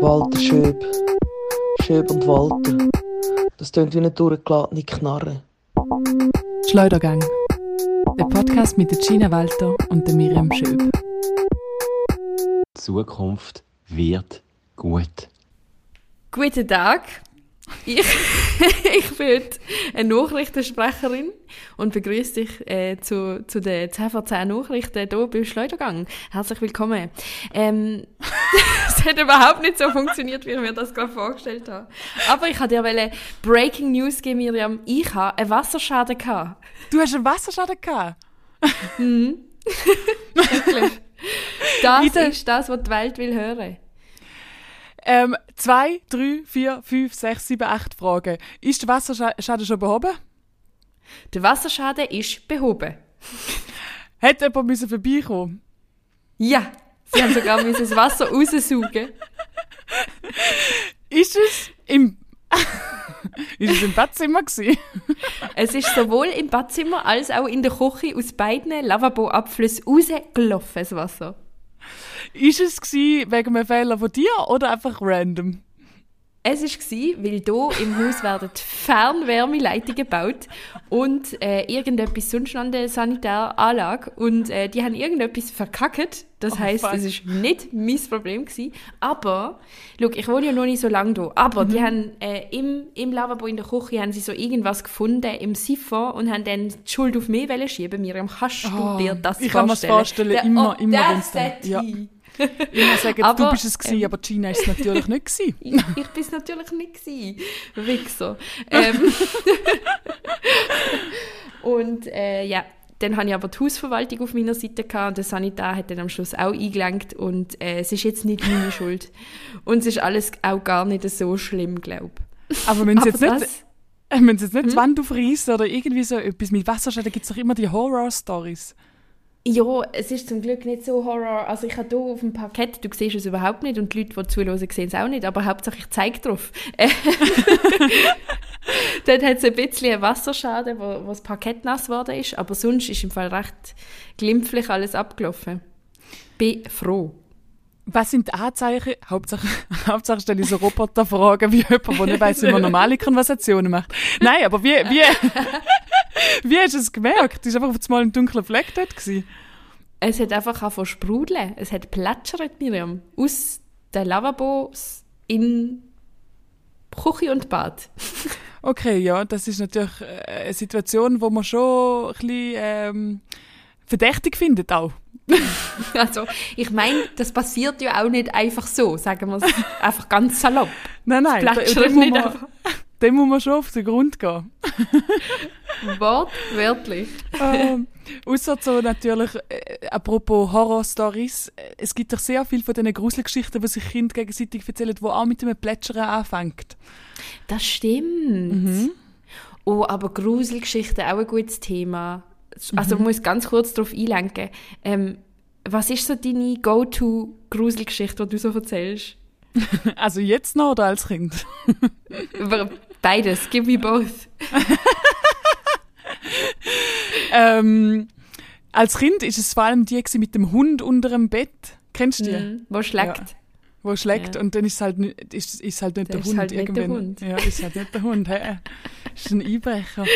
Walter Schöb. Schöb und Walter. Das tönt wie eine durchgeladene Knarre. Schleudergang. Der Podcast mit der Gina Walter und der Miriam Schöb. Die Zukunft wird gut. Guten Tag. Ich, ich bin heute eine Nachrichtensprecherin und begrüße dich äh, zu, zu den 10 vor 10 Nachrichten hier beim Schleudergang. Herzlich willkommen. Ähm, es hat überhaupt nicht so funktioniert, wie ich mir das gerade vorgestellt habe. Aber ich wollte dir wollte Breaking News geben, Miriam. Ich habe einen Wasserschaden gehabt. Du hast einen Wasserschaden gehabt? Wirklich. Das ist das, was die Welt will hören. Ähm, zwei, drei, vier, fünf, sechs, sieben, acht Fragen. Ist der Wasserschaden schon behoben? Der Wasserschaden ist behoben. Hat jemand müssen vorbeikommen? Ja, sie haben sogar müssen das Wasser raussaugen. Ist es im... ist es im Badzimmer gewesen? Es ist sowohl im Badzimmer als auch in der Küche aus beiden Lavabo-Abflüssen rausgelaufen, das Wasser. Ist es gewesen wegen einem Fehler von dir oder einfach random? Es war, weil hier im Haus werden Fernwärmeleitungen gebaut und äh, irgendetwas sonst an der Sanitäranlage und äh, die haben irgendetwas verkackt. Das Oh, heisst, fuck. es war nicht mein Problem. Gewesen. Aber, schau, ich wohne ja noch nicht so lange hier, aber Mhm. die haben äh, im, im Lavabo in der Küche haben sie so irgendwas gefunden im Siphon und haben dann die Schuld auf mich schieben. Miriam, kannst Oh, du dir das ich kann mir's vorstellen? vorstellen, immer- immer wenn's dann- Audacity. Ja. Immer sagen, Aber, du bist es gewesen, ähm, aber Gina ist es natürlich nicht gewesen. Ich, ich bin es natürlich nicht gewesen. Wichser. Ähm. und äh, ja, dann hatte ich aber die Hausverwaltung auf meiner Seite gehabt und der Sanitär hat dann am Schluss auch eingelenkt und äh, es ist jetzt nicht meine Schuld. Und es ist alles auch gar nicht so schlimm, glaube ich. Aber wenn sie jetzt nicht... Wenn sie jetzt nicht die Wand aufreißen oder irgendwie so etwas mit Wasserschaden, gibt es doch immer die Horror-Stories. Ja, es ist zum Glück nicht so Horror. Also ich habe hier auf dem Parkett, du siehst es überhaupt nicht und die Leute, die zuhören, sehen es auch nicht, aber Hauptsache ich zeige drauf. Dort hat es ein bisschen einen Wasserschaden, wo, wo das Parkett nass geworden ist, aber sonst ist im Fall recht glimpflich alles abgelaufen. Bin froh. Was sind die Anzeichen? Hauptsache, Hauptsache stelle ich so Roboterfragen wie jemand, der nicht weiss, wie man normale Konversationen macht. Nein, aber wie, wie, wie hast du es gemerkt? Du warst einfach einmal ein dunkler Fleck dort. Gewesen. Es hat einfach angefangen zu sprudeln. Es hat plätschert, Miriam. Aus den Lavabos in Küche und Bad. Okay, ja, das ist natürlich äh, eine Situation, wo man schon ein bisschen ähm, verdächtig findet auch. Also, ich meine, das passiert ja auch nicht einfach so, sagen wir es einfach ganz salopp. Nein, nein, da- Plätschert dem, muss man, dem muss man schon auf den Grund gehen. Wortwörtlich. ähm, Außer so natürlich, äh, apropos Horror-Stories, äh, es gibt doch sehr viel von diesen Gruselgeschichten, die sich Kinder gegenseitig erzählen, die auch mit einem Plätschern anfängt. Das stimmt. Oh, aber Gruselgeschichten auch ein gutes Thema. Also, ich muss ganz kurz darauf einlenken. Ähm, was ist so deine Go-To-Gruselgeschichte, die du so erzählst? Also jetzt noch oder als Kind? Beides, give me both. ähm, als Kind ist es vor allem die mit dem Hund unter dem Bett. Kennst du die? Mhm. Wo schlägt? Wo schlägt Ja. und dann ist es halt, nicht- ist, ist halt nicht der ist Hund. halt nicht der irgendwann. Hund. Ja, ist halt nicht der Hund. Hä? ist ein Einbrecher.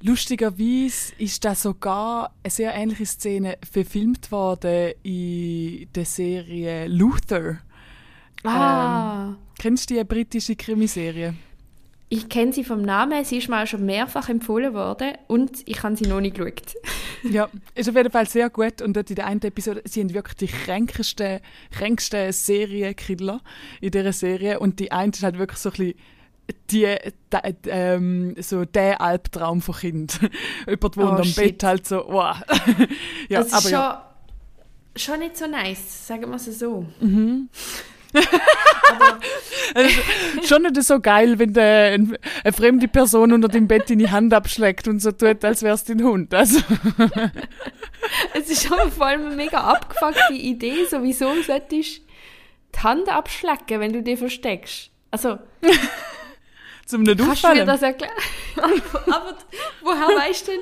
Lustigerweise ist da sogar eine sehr ähnliche Szene verfilmt worden in der Serie Luther. Ah. Kennst du die britische Krimiserie? Ich kenne sie vom Namen, sie ist mir auch schon mehrfach empfohlen worden und ich habe sie noch nicht geschaut. Ja, ist auf jeden Fall sehr gut. Und dort in der einen Episode, sie haben wirklich die kränksten, kränksten Serienkiller in dieser Serie. Und die eine ist halt wirklich so ein bisschen die, da, ähm, so der Albtraum von Kind. Jemand wohnt Oh, am shit. Bett halt so, wow. ja, das ist aber schon, ja. schon nicht so nice, sagen wir es so. Also, schon nicht so geil, wenn der, ein- eine fremde Person unter dem Bett in die Hand abschlägt und so tut, als wär's dein Hund. Also, Es ist schon vor allem eine mega abgefuckte Idee, sowieso solltest die Hand abschlecken, wenn du dich versteckst. Also, zum nicht kannst du mir das erklären? aber, woher weißt du denn,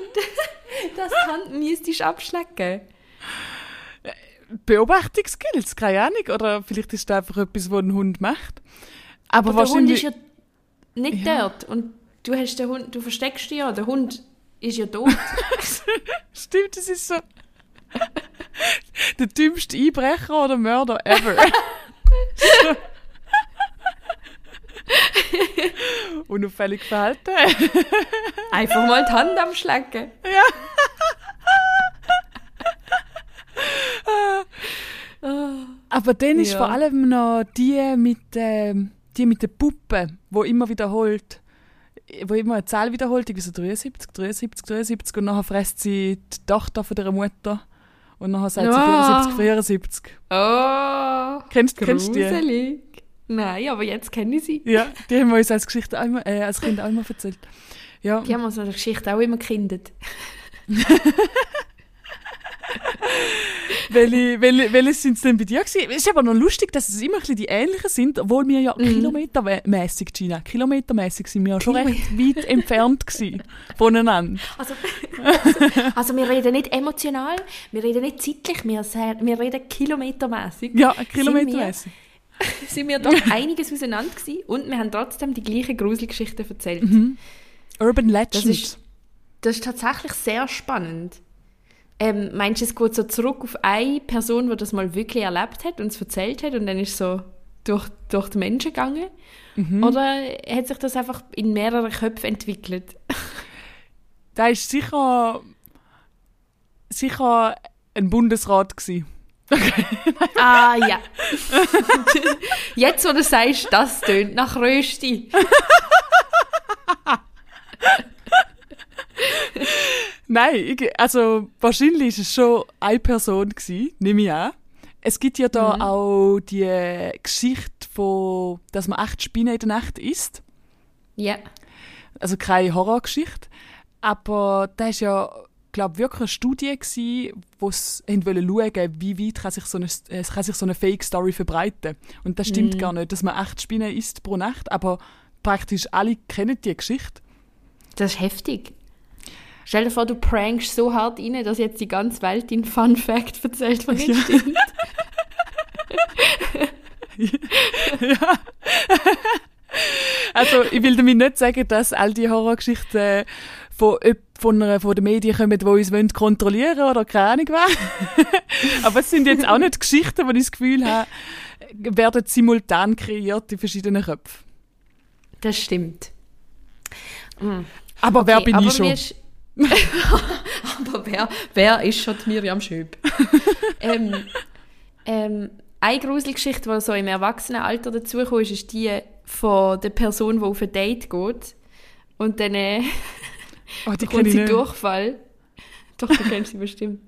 dass die Hand müsstest abschlecken? Beobachtungsskills, keine Ahnung. Oder vielleicht ist das einfach etwas, was ein Hund macht. Aber, Aber der Hund ist ja nicht Ja. dort. Und du hast den Hund, du versteckst dich ja. Der Hund ist ja tot. Stimmt, das ist so... der dümmste Einbrecher oder Mörder ever. So. Unauffällig verhalten. Einfach mal die Hand am Schlecken. Aber dann ist Ja. vor allem noch die mit, ähm, die mit den Puppen, wo immer wiederholt, wo immer eine Zahl wiederholt, irgendwie so 73, 73, 73 und nachher frisst sie die Tochter von der Mutter und nachher sagt sie Ah. 74, 74. Oh, Kennst, kennst du die? Nein, aber jetzt kenne ich sie. Ja, die haben wir uns als, Geschichte immer, äh, als Kind auch immer erzählt. Ja, Die haben uns eine Geschichte auch immer gekindet. welche, welche, welche sind es denn bei dir gewesen? Es ist aber noch lustig, dass es immer ein bisschen die ähnlichen sind, obwohl wir ja Mhm. kilometermäßig, Gina, kilometermäßig sind wir ja schon recht weit entfernt gewesen voneinander. Also, also, also wir reden nicht emotional, wir reden nicht zeitlich, wir, wir reden kilometermäßig. Ja, kilometermäßig. Sind wir doch einiges auseinander gewesen und wir haben trotzdem die gleichen Gruselgeschichten erzählt. Urban Legend. Das ist, das ist tatsächlich sehr spannend. Ähm, meinst du, es geht so zurück auf eine Person, die das mal wirklich erlebt hat und es erzählt hat und dann ist so durch, durch die Menschen gegangen? Oder hat sich das einfach in mehrere Köpfe entwickelt? Da ist sicher, sicher ein Bundesrat gewesen. Ah, ja. Jetzt, wo du sagst, das tönt nach Rösti. Nein, ich, also wahrscheinlich ist es schon eine Person gewesen, nehme ich an. Es gibt ja da auch die Geschichte von, dass man echt Spinnen in der Nacht isst. Ja. Also keine Horrorgeschichte. Aber da ist ja, glaube wirklich eine Studie gewesen, wo wollen schauen, wie weit kann sich so eine, äh, kann sich so eine Fake-Story verbreiten. Und das stimmt gar nicht, dass man echt Spinnen isst pro Nacht, aber praktisch alle kennen die Geschichte. Das ist heftig. Stell dir vor, du prankst so hart rein, dass jetzt die ganze Welt den Fun Fact erzählt, was nicht Ja. stimmt. Also, ich will damit nicht sagen, dass all die Horrorgeschichten von, öp- von, einer, von den Medien kommen, die uns wollen kontrollieren oder keine Ahnung was. Aber es sind jetzt auch nicht Geschichten, die ich das Gefühl habe, werden simultan kreiert in verschiedenen Köpfen. Das stimmt. Mm. Aber wer Okay, bin aber ich schon? aber wer, wer ist schon die Miriam Schöb? ähm, ähm, eine Gruselgeschichte, die so im Erwachsenenalter dazugekommen ist, ist die von der Person, die auf ein Date geht und dann äh, Oh, die bekommt sie. Durchfall. Doch, du kennst sie bestimmt.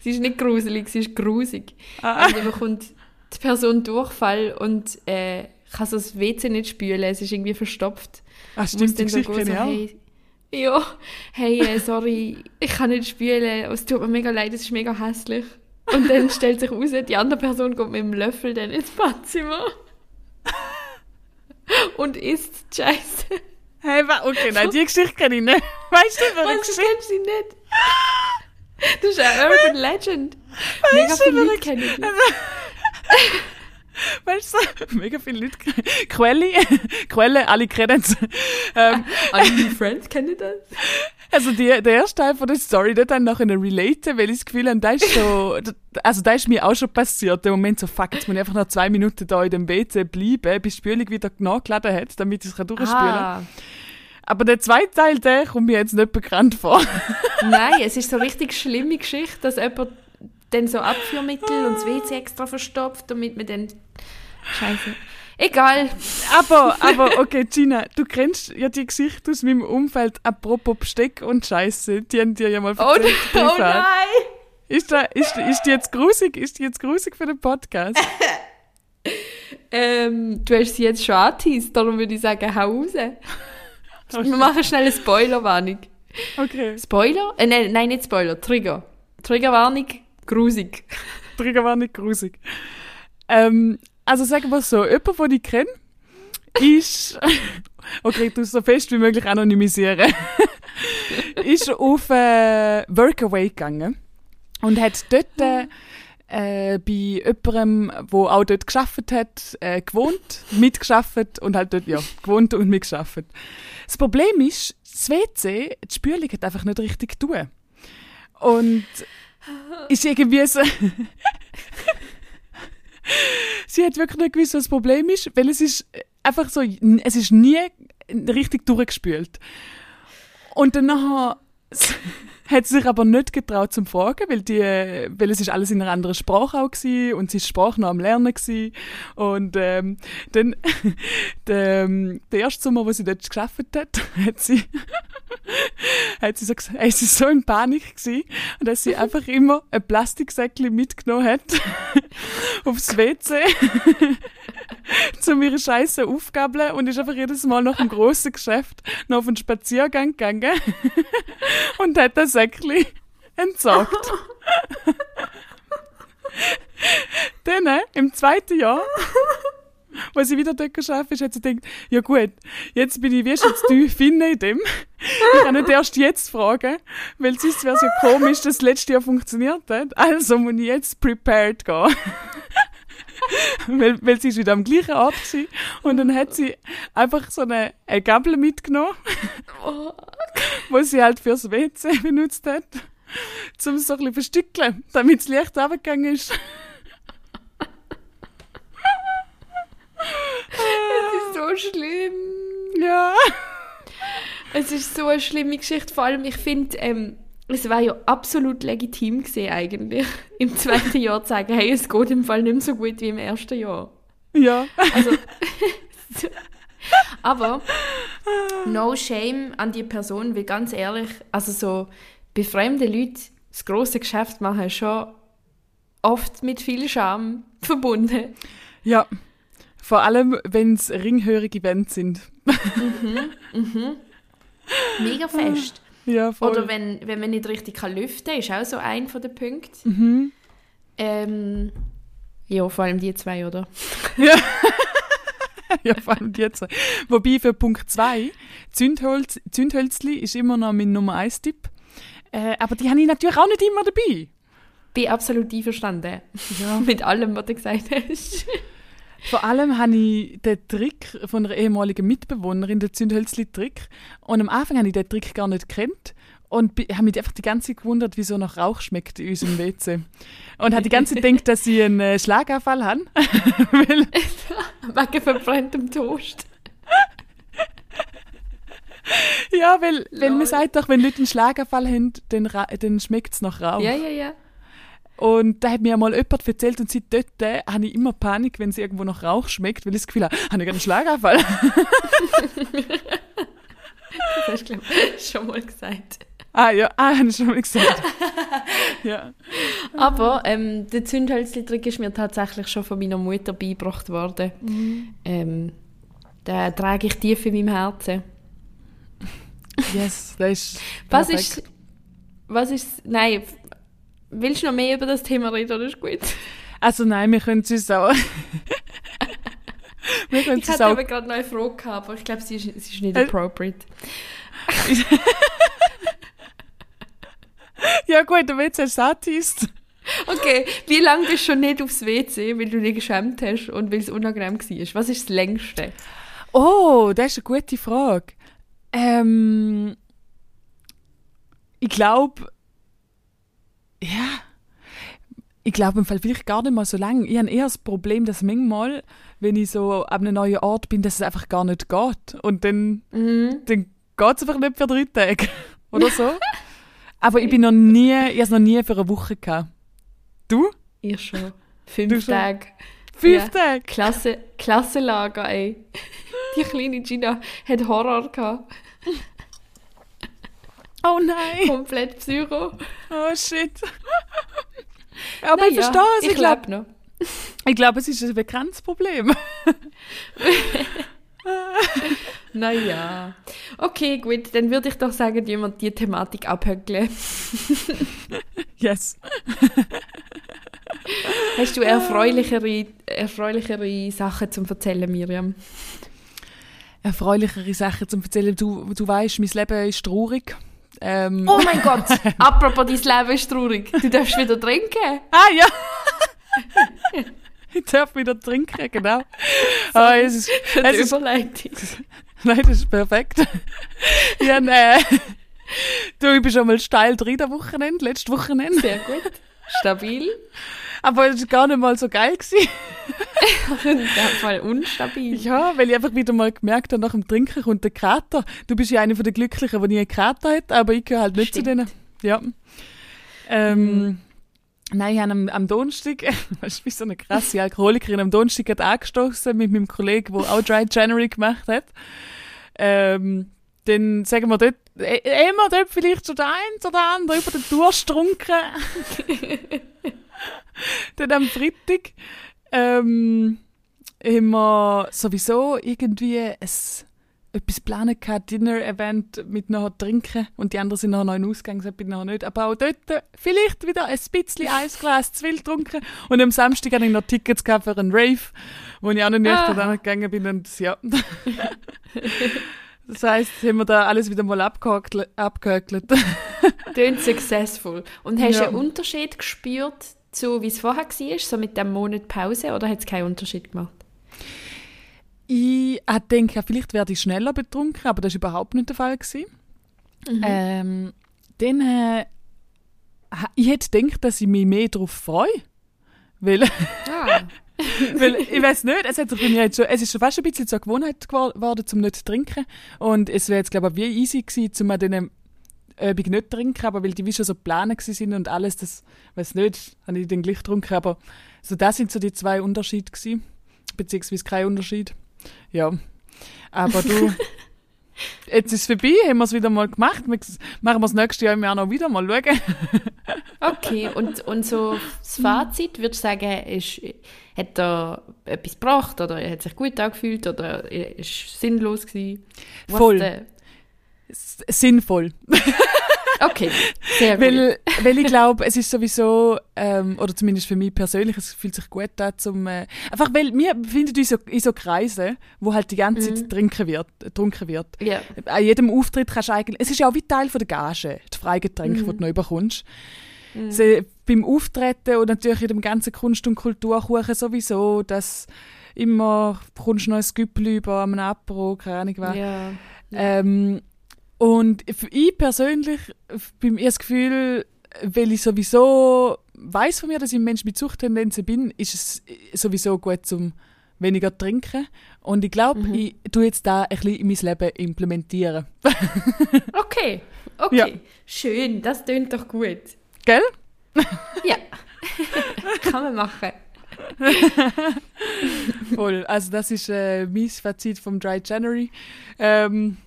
Sie ist nicht gruselig, sie ist grusig. Ah. Und dann bekommt die Person Durchfall und äh, kann so das WC nicht spülen, es ist irgendwie verstopft. Ah, muss stimmt, die dann so Geschichte auch. hey, ja, hey, äh, sorry, ich kann nicht spülen, es tut mir mega leid, es ist mega hässlich. Und dann stellt sich raus, die andere Person kommt mit dem Löffel dann ins Badzimmer und isst Scheiße. Hey, wa- okay, nein, die Geschichte kenne ich nicht. Weißt du, welche Was, du Geschichte? kennst sie nicht? Das ist eine Urban Legend. Mega Weißt du, viele Leute welche- kennen die. Weißt du, mega viele Leute. Quelle, Quelle, alle kennen es. Ähm, Alle meine Friends kennen das. Also die, der erste Teil von der Story, dort dann nachher relaten, weil ich das Gefühl habe, da ist so, also da ist mir auch schon passiert, der Moment so, fuck, jetzt muss ich einfach noch zwei Minuten da in dem WC bleiben, bis die Spülung wieder nachgeladen hat, damit ich es durchspülen kann. Ah, Aber der zweite Teil, der kommt mir jetzt nicht bekannt vor. nein, es ist so eine richtig schlimme Geschichte, dass jemand dann so Abführmittel und das WC extra verstopft, damit man dann... Scheiße. Egal. aber, aber, okay, Gina, du kennst ja die Geschichte aus meinem Umfeld, apropos Besteck und Scheiße, die haben dir ja mal Oh, erzählt. oh privat. nein! Ist, da, ist, ist die jetzt grusig? Ist die jetzt grusig für den Podcast? Ähm, du hast sie jetzt schon angeteased, darum würde ich sagen, hau raus. Wir machen schnell eine Spoilerwarnung. Okay. Spoiler? Äh, nein, nein, nicht Spoiler, Trigger. Triggerwarnung, grusig. Trigger war nicht grusig. Ähm, also sagen wir so, jemand, den ich kenne, ist, okay, du so fest wie möglich anonymisieren, ist auf äh, Workaway gegangen und hat dort äh, äh, bei jemandem, der auch dort geschafft hat, äh, gewohnt, mitgeschafft und halt dort, ja, gewohnt und mitgeschafft. Das Problem ist, das WC, die Spülung hat einfach nicht richtig tun. Und ist irgendwie so... Sie hat wirklich nicht gewusst, was das Problem ist, weil es ist einfach so, es ist nie richtig durchgespült. Und dann hat sie sich aber nicht getraut zum Fragen, weil, die, weil es ist alles in einer anderen Sprache auch war und sie ist Sprache noch am Lernen gewesen. Und ähm, dann, der, ähm, der erste Sommer, wo sie dort geschafft hat, hat sie, hat sie so, gesagt, sie ist so in Panik gewesen, dass sie einfach immer ein Plastiksäckchen mitgenommen hat aufs WC zum ihre Scheiße aufgabeln und ist einfach jedes Mal nach einem grossen Geschäft noch auf einen Spaziergang gegangen und hat das Säckchen entsorgt. Dann, äh, im zweiten Jahr, wo sie wieder dort geschafft ist, hat sie gedacht, ja gut, jetzt bin ich wie schon zu tief in dem. Ich kann nicht erst jetzt fragen, weil sonst wäre es ja komisch, dass das letzte Jahr funktioniert hat. Also muss ich jetzt prepared gehen. weil, weil sie ist wieder am gleichen Ort war. Und dann hat sie einfach so eine, eine Gabel mitgenommen, Oh. wo sie halt fürs WC benutzt hat, zum es so ein bisschen verstückeln, damit das Licht runtergegangen ist. Es ist so schlimm. Ja. Es ist so eine schlimme Geschichte. Vor allem, ich finde, ähm, es war ja absolut legitim gesehen eigentlich, im zweiten Jahr zu sagen, hey, es geht im Fall nicht mehr so gut wie im ersten Jahr. Ja. Also, aber no shame an die Person, weil ganz ehrlich, also so bei fremden Leuten das große Geschäft machen ist schon oft mit viel Scham verbunden. Ja. Vor allem, wenn es ringhörige Events sind. Mega fest. Ja, voll. Oder wenn, wenn man nicht richtig kann lüften kann, ist auch so ein von den Punkten. Mhm. Ähm, ja, vor allem die zwei, oder? ja, vor allem die zwei. Wobei für Punkt 2, Zündholz, Zündhölzli ist immer noch mein Nummer 1 Tipp. Äh, aber die habe ich natürlich auch nicht immer dabei. Bin absolut einverstanden. Ja. Mit allem, was du gesagt hast. Vor allem habe ich den Trick von einer ehemaligen Mitbewohnerin, den Zündhölzli-Trick. Und am Anfang habe ich den Trick gar nicht gekannt. Und habe mich einfach die ganze Zeit gewundert, wieso nach Rauch schmeckt in unserem WC. Und habe die ganze Zeit gedacht, dass ich einen äh, Schlaganfall habe. Weil, Wegen verbranntem Toast. ja, weil, weil man sagt doch, wenn Leute einen Schlaganfall haben, dann, dann schmeckt es nach Rauch. Ja, ja, ja. Und da hat mir mal jemand erzählt und seit dort äh, habe ich immer Panik, wenn es irgendwo nach Rauch schmeckt, weil ich das Gefühl habe, habe ich einen Schlaganfall? Das hast du, glaube ich, schon mal gesagt. ah ja, ah, habe ich schon mal gesagt. ja. Aber ähm, der Zündhölzli-Trick ist mir tatsächlich schon von meiner Mutter beigebracht worden. Ähm, den trage ich tief in meinem Herzen. Yes, das ist Was ist... Was ist... Nein, willst du noch mehr über das Thema reden, oder ist gut? Also nein, wir können es uns auch... wir können Ich hatte auch... aber gerade eine Frage gehabt, aber ich glaube, sie ist, sie ist nicht Äh. appropriate. Ja gut, hast du es angeteased. Okay, wie lange bist du schon nicht aufs WC, weil du dich geschämt hast und weil es unangenehm war? Was ist das längste? Oh, das ist eine gute Frage. Ähm, ich glaube, ja, ich glaube im Fall vielleicht gar nicht mal so lange. Ich habe eher das Problem, dass manchmal, wenn ich so an einem neuen Ort bin, dass es einfach gar nicht geht. Und dann, Mhm. dann geht es einfach nicht für drei Tage. Oder so. Aber ich bin noch nie, ich habe es noch nie für eine Woche gehabt. Du? Ich schon. Fünf Du schon? Tage. Fünf Ja. Tage? Klasse, Klassenlager, ey. Die kleine Gina hat Horror gehabt. Oh nein. Komplett Psycho. Oh shit. Aber ich Naja, verstehe es. Ich Ich glaube, glaube noch. ich glaub, es ist ein bekanntes Problem. Naja. Okay, gut. Dann würde ich doch sagen, jemand die Thematik abhöckeln. Yes. Hast du erfreulichere, erfreulichere Sachen zum Erzählen, Miriam? Erfreulichere Sachen zum Erzählen. Du, du weißt, mein Leben ist traurig. Ähm, Oh mein Gott! Apropos, dein Leben ist traurig. Du darfst wieder trinken. Ah, ja. ich darf wieder trinken, genau. Ah, es ist, es ist, nein, das ist perfekt. hab, äh, du, ich bin schon mal steil drin am Wochenende, letztes Wochenende. Sehr gut. Stabil. Aber es war gar nicht mal so geil. Dem Fall unstabil. Ja, weil ich einfach wieder mal gemerkt habe, nach dem Trinken kommt der Kater. Du bist ja eine von den Glücklichen, die nie einen Kater hat, aber ich gehöre halt nicht zu Stimmt. denen. Ja. Ähm, Nein, ich habe am, am Donnerstag, weißt du, wie so eine krasse Alkoholikerin, am Donnerstag gerade angestoßen mit meinem Kollegen, der auch Dry January gemacht hat. Ähm, dann sagen wir dort, äh, immer dort vielleicht so der eins oder der andere über den Durst getrunken. dann am Freitag ähm, haben wir sowieso irgendwie ein, etwas geplant gehabt, Dinner-Event mit nachher trinken und die anderen sind nachher noch in den Ausgang, das bin ich nachher nicht. Aber auch dort äh, vielleicht wieder ein bisschen Eisglas zu viel getrunken und am Samstag hatte ich noch Tickets für einen Rave, wo ich auch noch nüchtern Ah. gegangen bin und ja. Das heisst, haben wir da alles wieder mal abgehökelt. Tönt successful. Und hast du Ja. einen Unterschied gespürt zu, wie es vorher war, so mit dem Monat Pause, oder hat es keinen Unterschied gemacht? Ich gedacht, vielleicht werde ich schneller betrunken, aber das war überhaupt nicht der Fall. Gewesen. Mhm. Ähm, dann, äh, ich hätte gedacht, dass ich mich mehr darauf freue. Weil, Ah. weil ich weiß nicht, es, hat bei mir jetzt schon, es ist schon fast ein bisschen zur Gewohnheit geworden, zum nicht zu trinken. Und es wäre jetzt, glaube ich, wie easy gewesen, zum an diesen Übung nicht zu trinken, aber weil die wie schon so gewesen sind und alles, das, weiß nicht, habe ich dann gleich getrunken, aber so das sind so die zwei Unterschiede gewesen, beziehungsweise kein Unterschied. Ja, aber du, jetzt ist es vorbei, haben wir es wieder mal gemacht, wir machen wir es nächstes Jahr im Jahr noch wieder mal schauen. Okay, und, und so das Fazit, würdest du sagen, ist, hat er etwas gebracht oder er hat sich gut angefühlt oder ist es sinnlos gewesen? Was Voll. Sinnvoll. Okay, sehr gut. Weil, weil ich glaube, es ist sowieso, ähm, oder zumindest für mich persönlich, es fühlt sich gut an, zum, äh, einfach weil wir befinden uns so, in so Kreisen, wo halt die ganze Zeit trinken wird, getrunken wird. ja. An jedem Auftritt kannst du eigentlich, es ist ja auch wie Teil von der Gage, die Freigetränke, die du noch bekommst. So, beim Auftreten und natürlich in dem ganzen Kunst- und Kulturkuchen sowieso, dass immer bekommst du noch ein Güppel über am Apro, keine Ahnung was. ja. Ähm, und für ich persönlich bin ich das Gefühl, weil ich sowieso weiß von mir, dass ich ein Mensch mit Suchttendenzen bin, ist es sowieso gut zum weniger trinken. Und ich glaube, ich tue jetzt da ein bisschen in mein Leben implementieren. Okay, okay. Ja. Schön, das tönt doch gut. Gell? Ja. Kann man machen. Voll. Also das ist äh, mein Fazit vom Dry January. Ähm,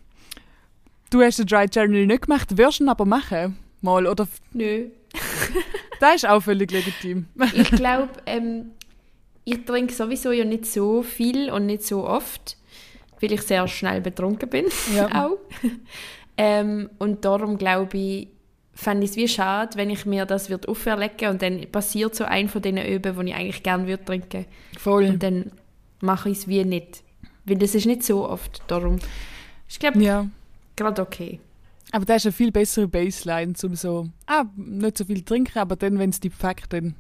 du hast den Dry January nicht gemacht, wirst du ihn aber machen. Mal, oder? Nö. Das ist auch völlig legitim. Ich glaube, ähm, ich trinke sowieso ja nicht so viel und nicht so oft, weil ich sehr schnell betrunken bin. Ja. auch. Ähm, und darum glaube ich, fände ich es wie schade, wenn ich mir das würde auferlegen und dann passiert so ein von diesen Öben, die ich eigentlich gerne würde trinken. Voll. Und dann mache ich es wie nicht. Weil das ist nicht so oft. Darum ich glaube Ja. Gerade okay. Aber das ist eine viel bessere Baseline, um so, ah, nicht so viel trinken, aber dann, wenn es die packt, dann,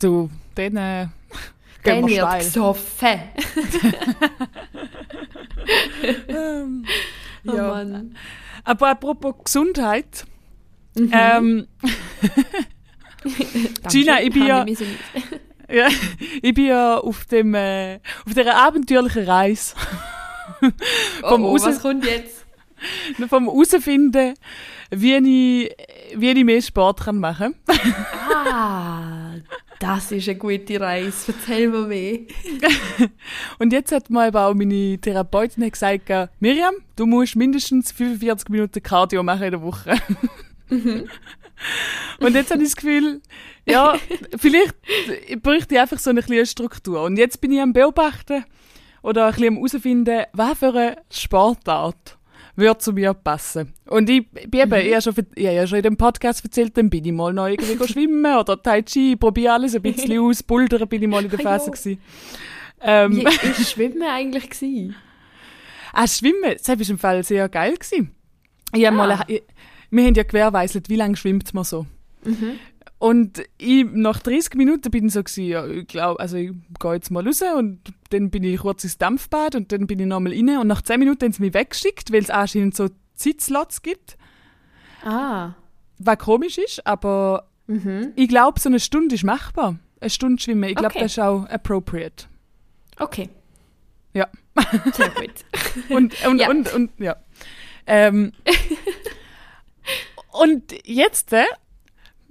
du, dann, äh, gehen wir steil. gesoffen. Ähm, Oh ja. Mann. Aber apropos Gesundheit, Mhm. ähm, Gina, ich bin ja- ja, ich bin ja auf dem, äh, auf dieser abenteuerlichen Reise Oh, Vom oh, Raus- was kommt jetzt? vom herausfinden, wie ich, wie ich mehr Sport kann machen Ah, das ist eine gute Reise. Erzähl mir mehr. Und jetzt hat mir aber auch meine Therapeutin gesagt, äh, Miriam, du musst mindestens 45 Minuten Cardio machen in der Woche. Und jetzt habe ich das Gefühl, ja, vielleicht bräuchte ich einfach so eine kleine Struktur. Und jetzt bin ich am Beobachten oder ein bisschen am herausfinden, was für eine Sportart würde zu mir passen. Und ich bin eben, ich habe schon, ich habe ja schon in dem Podcast erzählt, dann bin ich mal noch irgendwie schwimmen oder Tai Chi, probiere alles ein bisschen aus, Bouldern bin ich mal in der Ah, Phase gewesen. Ähm, Wie ist Schwimmen eigentlich gewesen? Ah, Schwimmen, das war im Fall sehr geil. Gewesen. Ich Ah. mal, ich, wir haben ja gewährleistet, wie lange schwimmt man so. Und ich, nach 30 Minuten bin ich so gewesen, ja, ich glaube, also ich gehe jetzt mal raus und dann bin ich kurz ins Dampfbad und dann bin ich nochmal rein und nach 10 Minuten haben sie mich weggeschickt, weil es anscheinend so Zeitslots gibt, Ah. was komisch ist, aber Mhm. ich glaube, so eine Stunde ist machbar. Eine Stunde schwimmen, ich glaube, Okay. das ist auch appropriate. Okay. Ja. Sehr gut. Und, und, Ja. und, und, ja. Ähm, und jetzt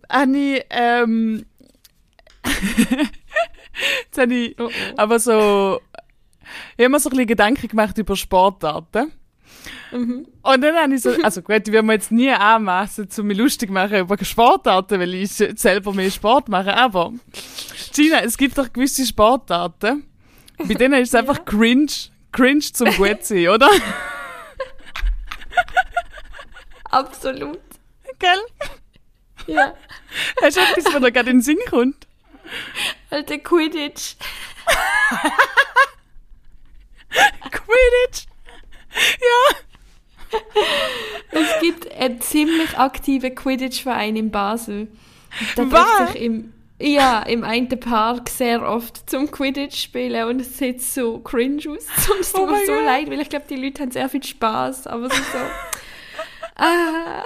habe ich, ähm, jetzt habe ich Oh, oh. aber so, ich habe mir so ein bisschen Gedanken gemacht über Sportarten. Mhm. Und dann habe ich so, also gut, ich werde mir jetzt nie anmassen, zu mich lustig machen über Sportarten, weil ich selber mehr Sport mache, aber Gina, es gibt doch gewisse Sportarten, bei denen ist es einfach cringe, cringe zum gut sein, oder? Absolut. Gell? Ja. Hast du etwas, was dir gerade in den Sinn kommt? Alter Quidditch. Quidditch! Ja! Es gibt einen ziemlich aktiven Quidditch-Verein in Basel. Was? trifft sich im, ja, im einen Park sehr oft zum Quidditch spielen und es sieht so cringe aus. Und es Oh tut mir so Gott. leid, weil ich glaube, die Leute haben sehr viel Spaß, aber es ist so... ah,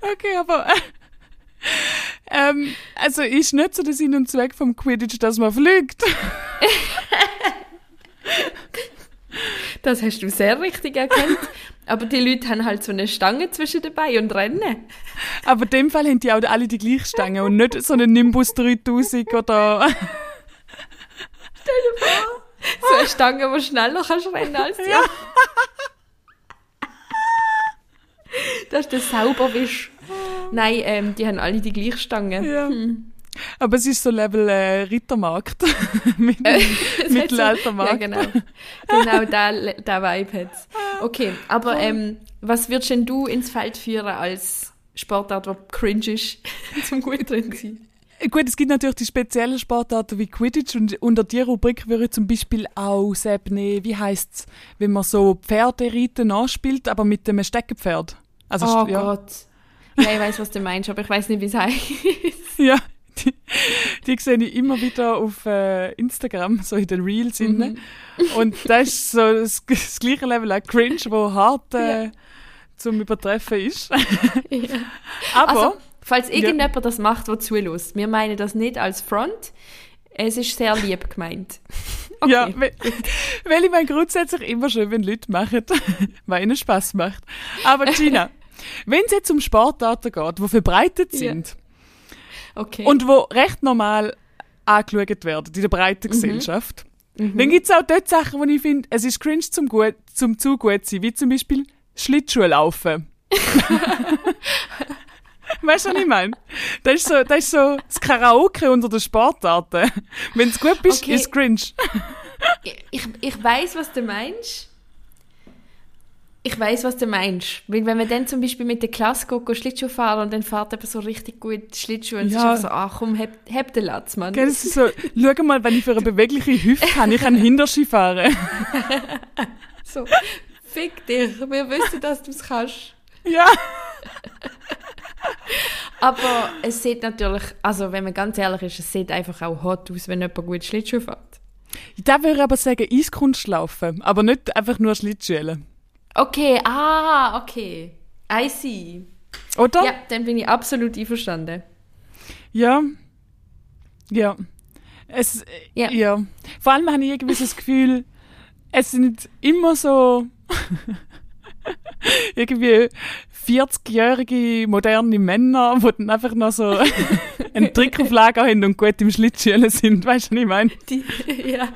Okay, aber. Äh, ähm, also nicht so der Sinn und Zweck vom Quidditch, dass man fliegt. das hast du sehr richtig erkannt. Aber die Leute haben halt so eine Stange zwischen dabei und rennen. Aber in dem Fall haben die auch alle die gleiche Stange und nicht so einen Nimbus 3000 oder. So eine Stange, wo schneller kannst rennen als die Ja. Das ist der Sauberwisch. Nein, ähm, die haben alle die gleiche Stange. Ja. Aber es ist so Level äh, Rittermarkt. Mit, Äh, Mittelaltermarkt. Ja, genau. Genau, der, der Vibe hat's. Okay, aber ähm, was würdest denn du ins Feld führen als Sportart, die cringe ist, zum gut drin sein? Gut, es gibt natürlich die speziellen Sportarten wie Quidditch und unter die Rubrik würde ich zum Beispiel auch Sepp nehmen, wie heisst's, wenn man so Pferdereiten nachspielt, aber mit dem Steckenpferd. Also, oh ja, Gott. Ja, ich weiß, was du meinst, aber ich weiß nicht, wie es heißt. ja, die, die sehe ich immer wieder auf äh, Instagram, so in den Reels. Mhm. Und das ist so das, das gleiche Level an Cringe, wo hart äh, Ja. zum Übertreffen ist. ja. Aber, Also, falls irgendjemand das macht, der zulässt, wir meinen das nicht als Front. Es ist sehr lieb gemeint. Okay. ja, weil, weil ich meine grundsätzlich immer schön, wenn Leute machen, weil ihnen Spaß macht. Aber Gina, wenn es jetzt um Sportarten geht, die verbreitet Ja. sind Okay. und wo recht normal angeschaut werden in der breiten Gesellschaft, dann gibt es auch dort Sachen, wo ich finde, es ist cringe zum, gut, zum zu gut sein, wie zum Beispiel Schlittschuhlaufen. weißt du, was ich meine? Das ist, so, das ist so das Karaoke unter den Sportarten. Wenn du gut bist, Okay. ist cringe. ich, ich, ich weiß, was du meinst. Ich weiß, was du meinst. Weil wenn man dann zum Beispiel mit der Klasse geht, Schlittschuh fahren und dann fährt eben so richtig gut Schlittschuh und es ist Ja. einfach so, ach komm, heb, heb den Latz, Mann. Gell, ist so, schau mal, wenn ich für eine bewegliche Hüfte habe, ich kann Hinterski fahren. So, fick dich, wir wissen, dass du es kannst. ja. Aber es sieht natürlich, also wenn man ganz ehrlich ist, es sieht einfach auch hot aus, wenn jemand gut Schlittschuh fährt. Da würde ich aber sagen, Eiskunstlaufen, aber nicht einfach nur Schlittschuhe. Okay, ah, okay. I see. Oder? Ja, dann bin ich absolut einverstanden. Ja. Ja. Es, Ja. ja. Vor allem habe ich irgendwie das Gefühl, es sind immer so irgendwie 40-jährige moderne Männer, die dann einfach noch so einen Trick auf Lager haben und gut im Schlittschuhen sind. Weißt du, was ich meine? Die, ja,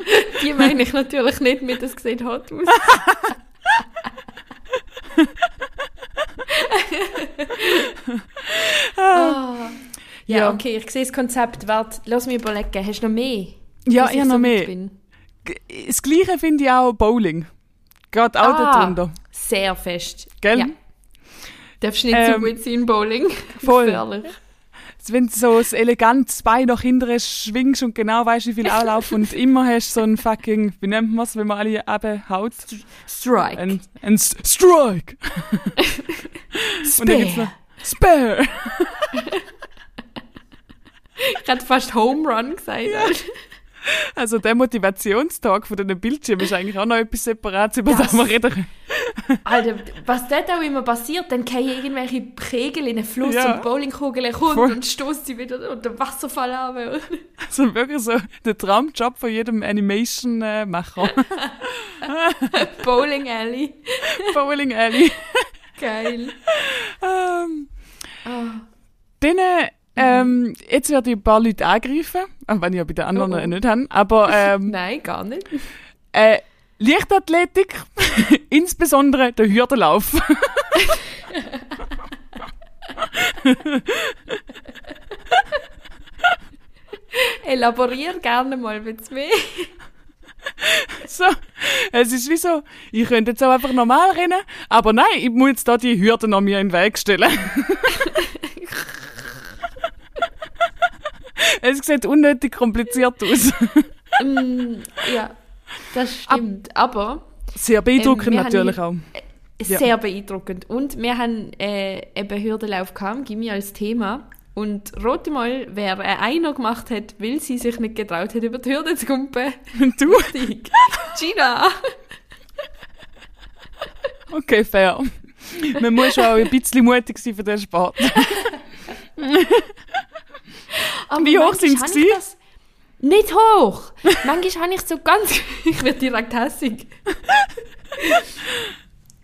die meine ich natürlich nicht mit, das sieht hot aus. Ah. ja, Ja. okay, ich sehe das Konzept. Warte, lass mich überlegen. Hast du noch mehr? Ja, ich so noch weit mehr. bin? Das Gleiche finde ich auch Bowling. Geht auch Ah. darunter. Sehr fest. Gell? Ja. Darfst nicht so Ähm, gut sein, Bowling. voll. Gefährlich. Wenn du so das elegantes Bein nach hinten schwingst und genau weißt, wie viel Anlauf und immer hast so ein fucking, wie nennt man es, wenn man alle abhaut? Strike. Ein, ein Strike! Noch, Spare! Ich hätte fast Home Run gesagt. Also der Motivationstag von diesen Bildschirmen ist eigentlich auch noch etwas Separates, über das, Das- wir reden können. Alter, was dort auch immer passiert, dann fallen irgendwelche Kegel in den Fluss Ja. und Bowlingkugeln kommt Voll. und stoßt sie wieder unter den Wasserfall ab. Also wirklich so der Traumjob von jedem Animation-Macher. Bowling Alley. Bowling Alley. Geil. Ähm, Ah. Dann, ähm, jetzt werde ich ein paar Leute angreifen, auch wenn ich ja bei den anderen Oh, oh. nicht habe. Aber ähm, Nein, gar nicht. äh, Leichtathletik, insbesondere der Hürdenlauf. Elaborier gerne mal bisschen mehr. so, es ist wie so, ich könnte jetzt auch einfach normal rennen, aber nein, ich muss jetzt da die Hürde noch mir in den Weg stellen. Es sieht unnötig kompliziert aus. Mm, ja, das stimmt. Aber Sehr beeindruckend Ähm, haben natürlich hier- auch. Ja. sehr beeindruckend. Und wir haben äh, eben Hürdenlauf gehabt, Gimmi als Thema. Und rote mal, wer äh, einer gemacht hat, weil sie sich nicht getraut hat, über die Hürde zu kumpen. Du? Gina! Okay, fair. Man muss auch ein bisschen mutig sein für den Sport. Aber Wie hoch gewesen? das- Nicht hoch! Manchmal habe ich so ganz... ich werde direkt hässig.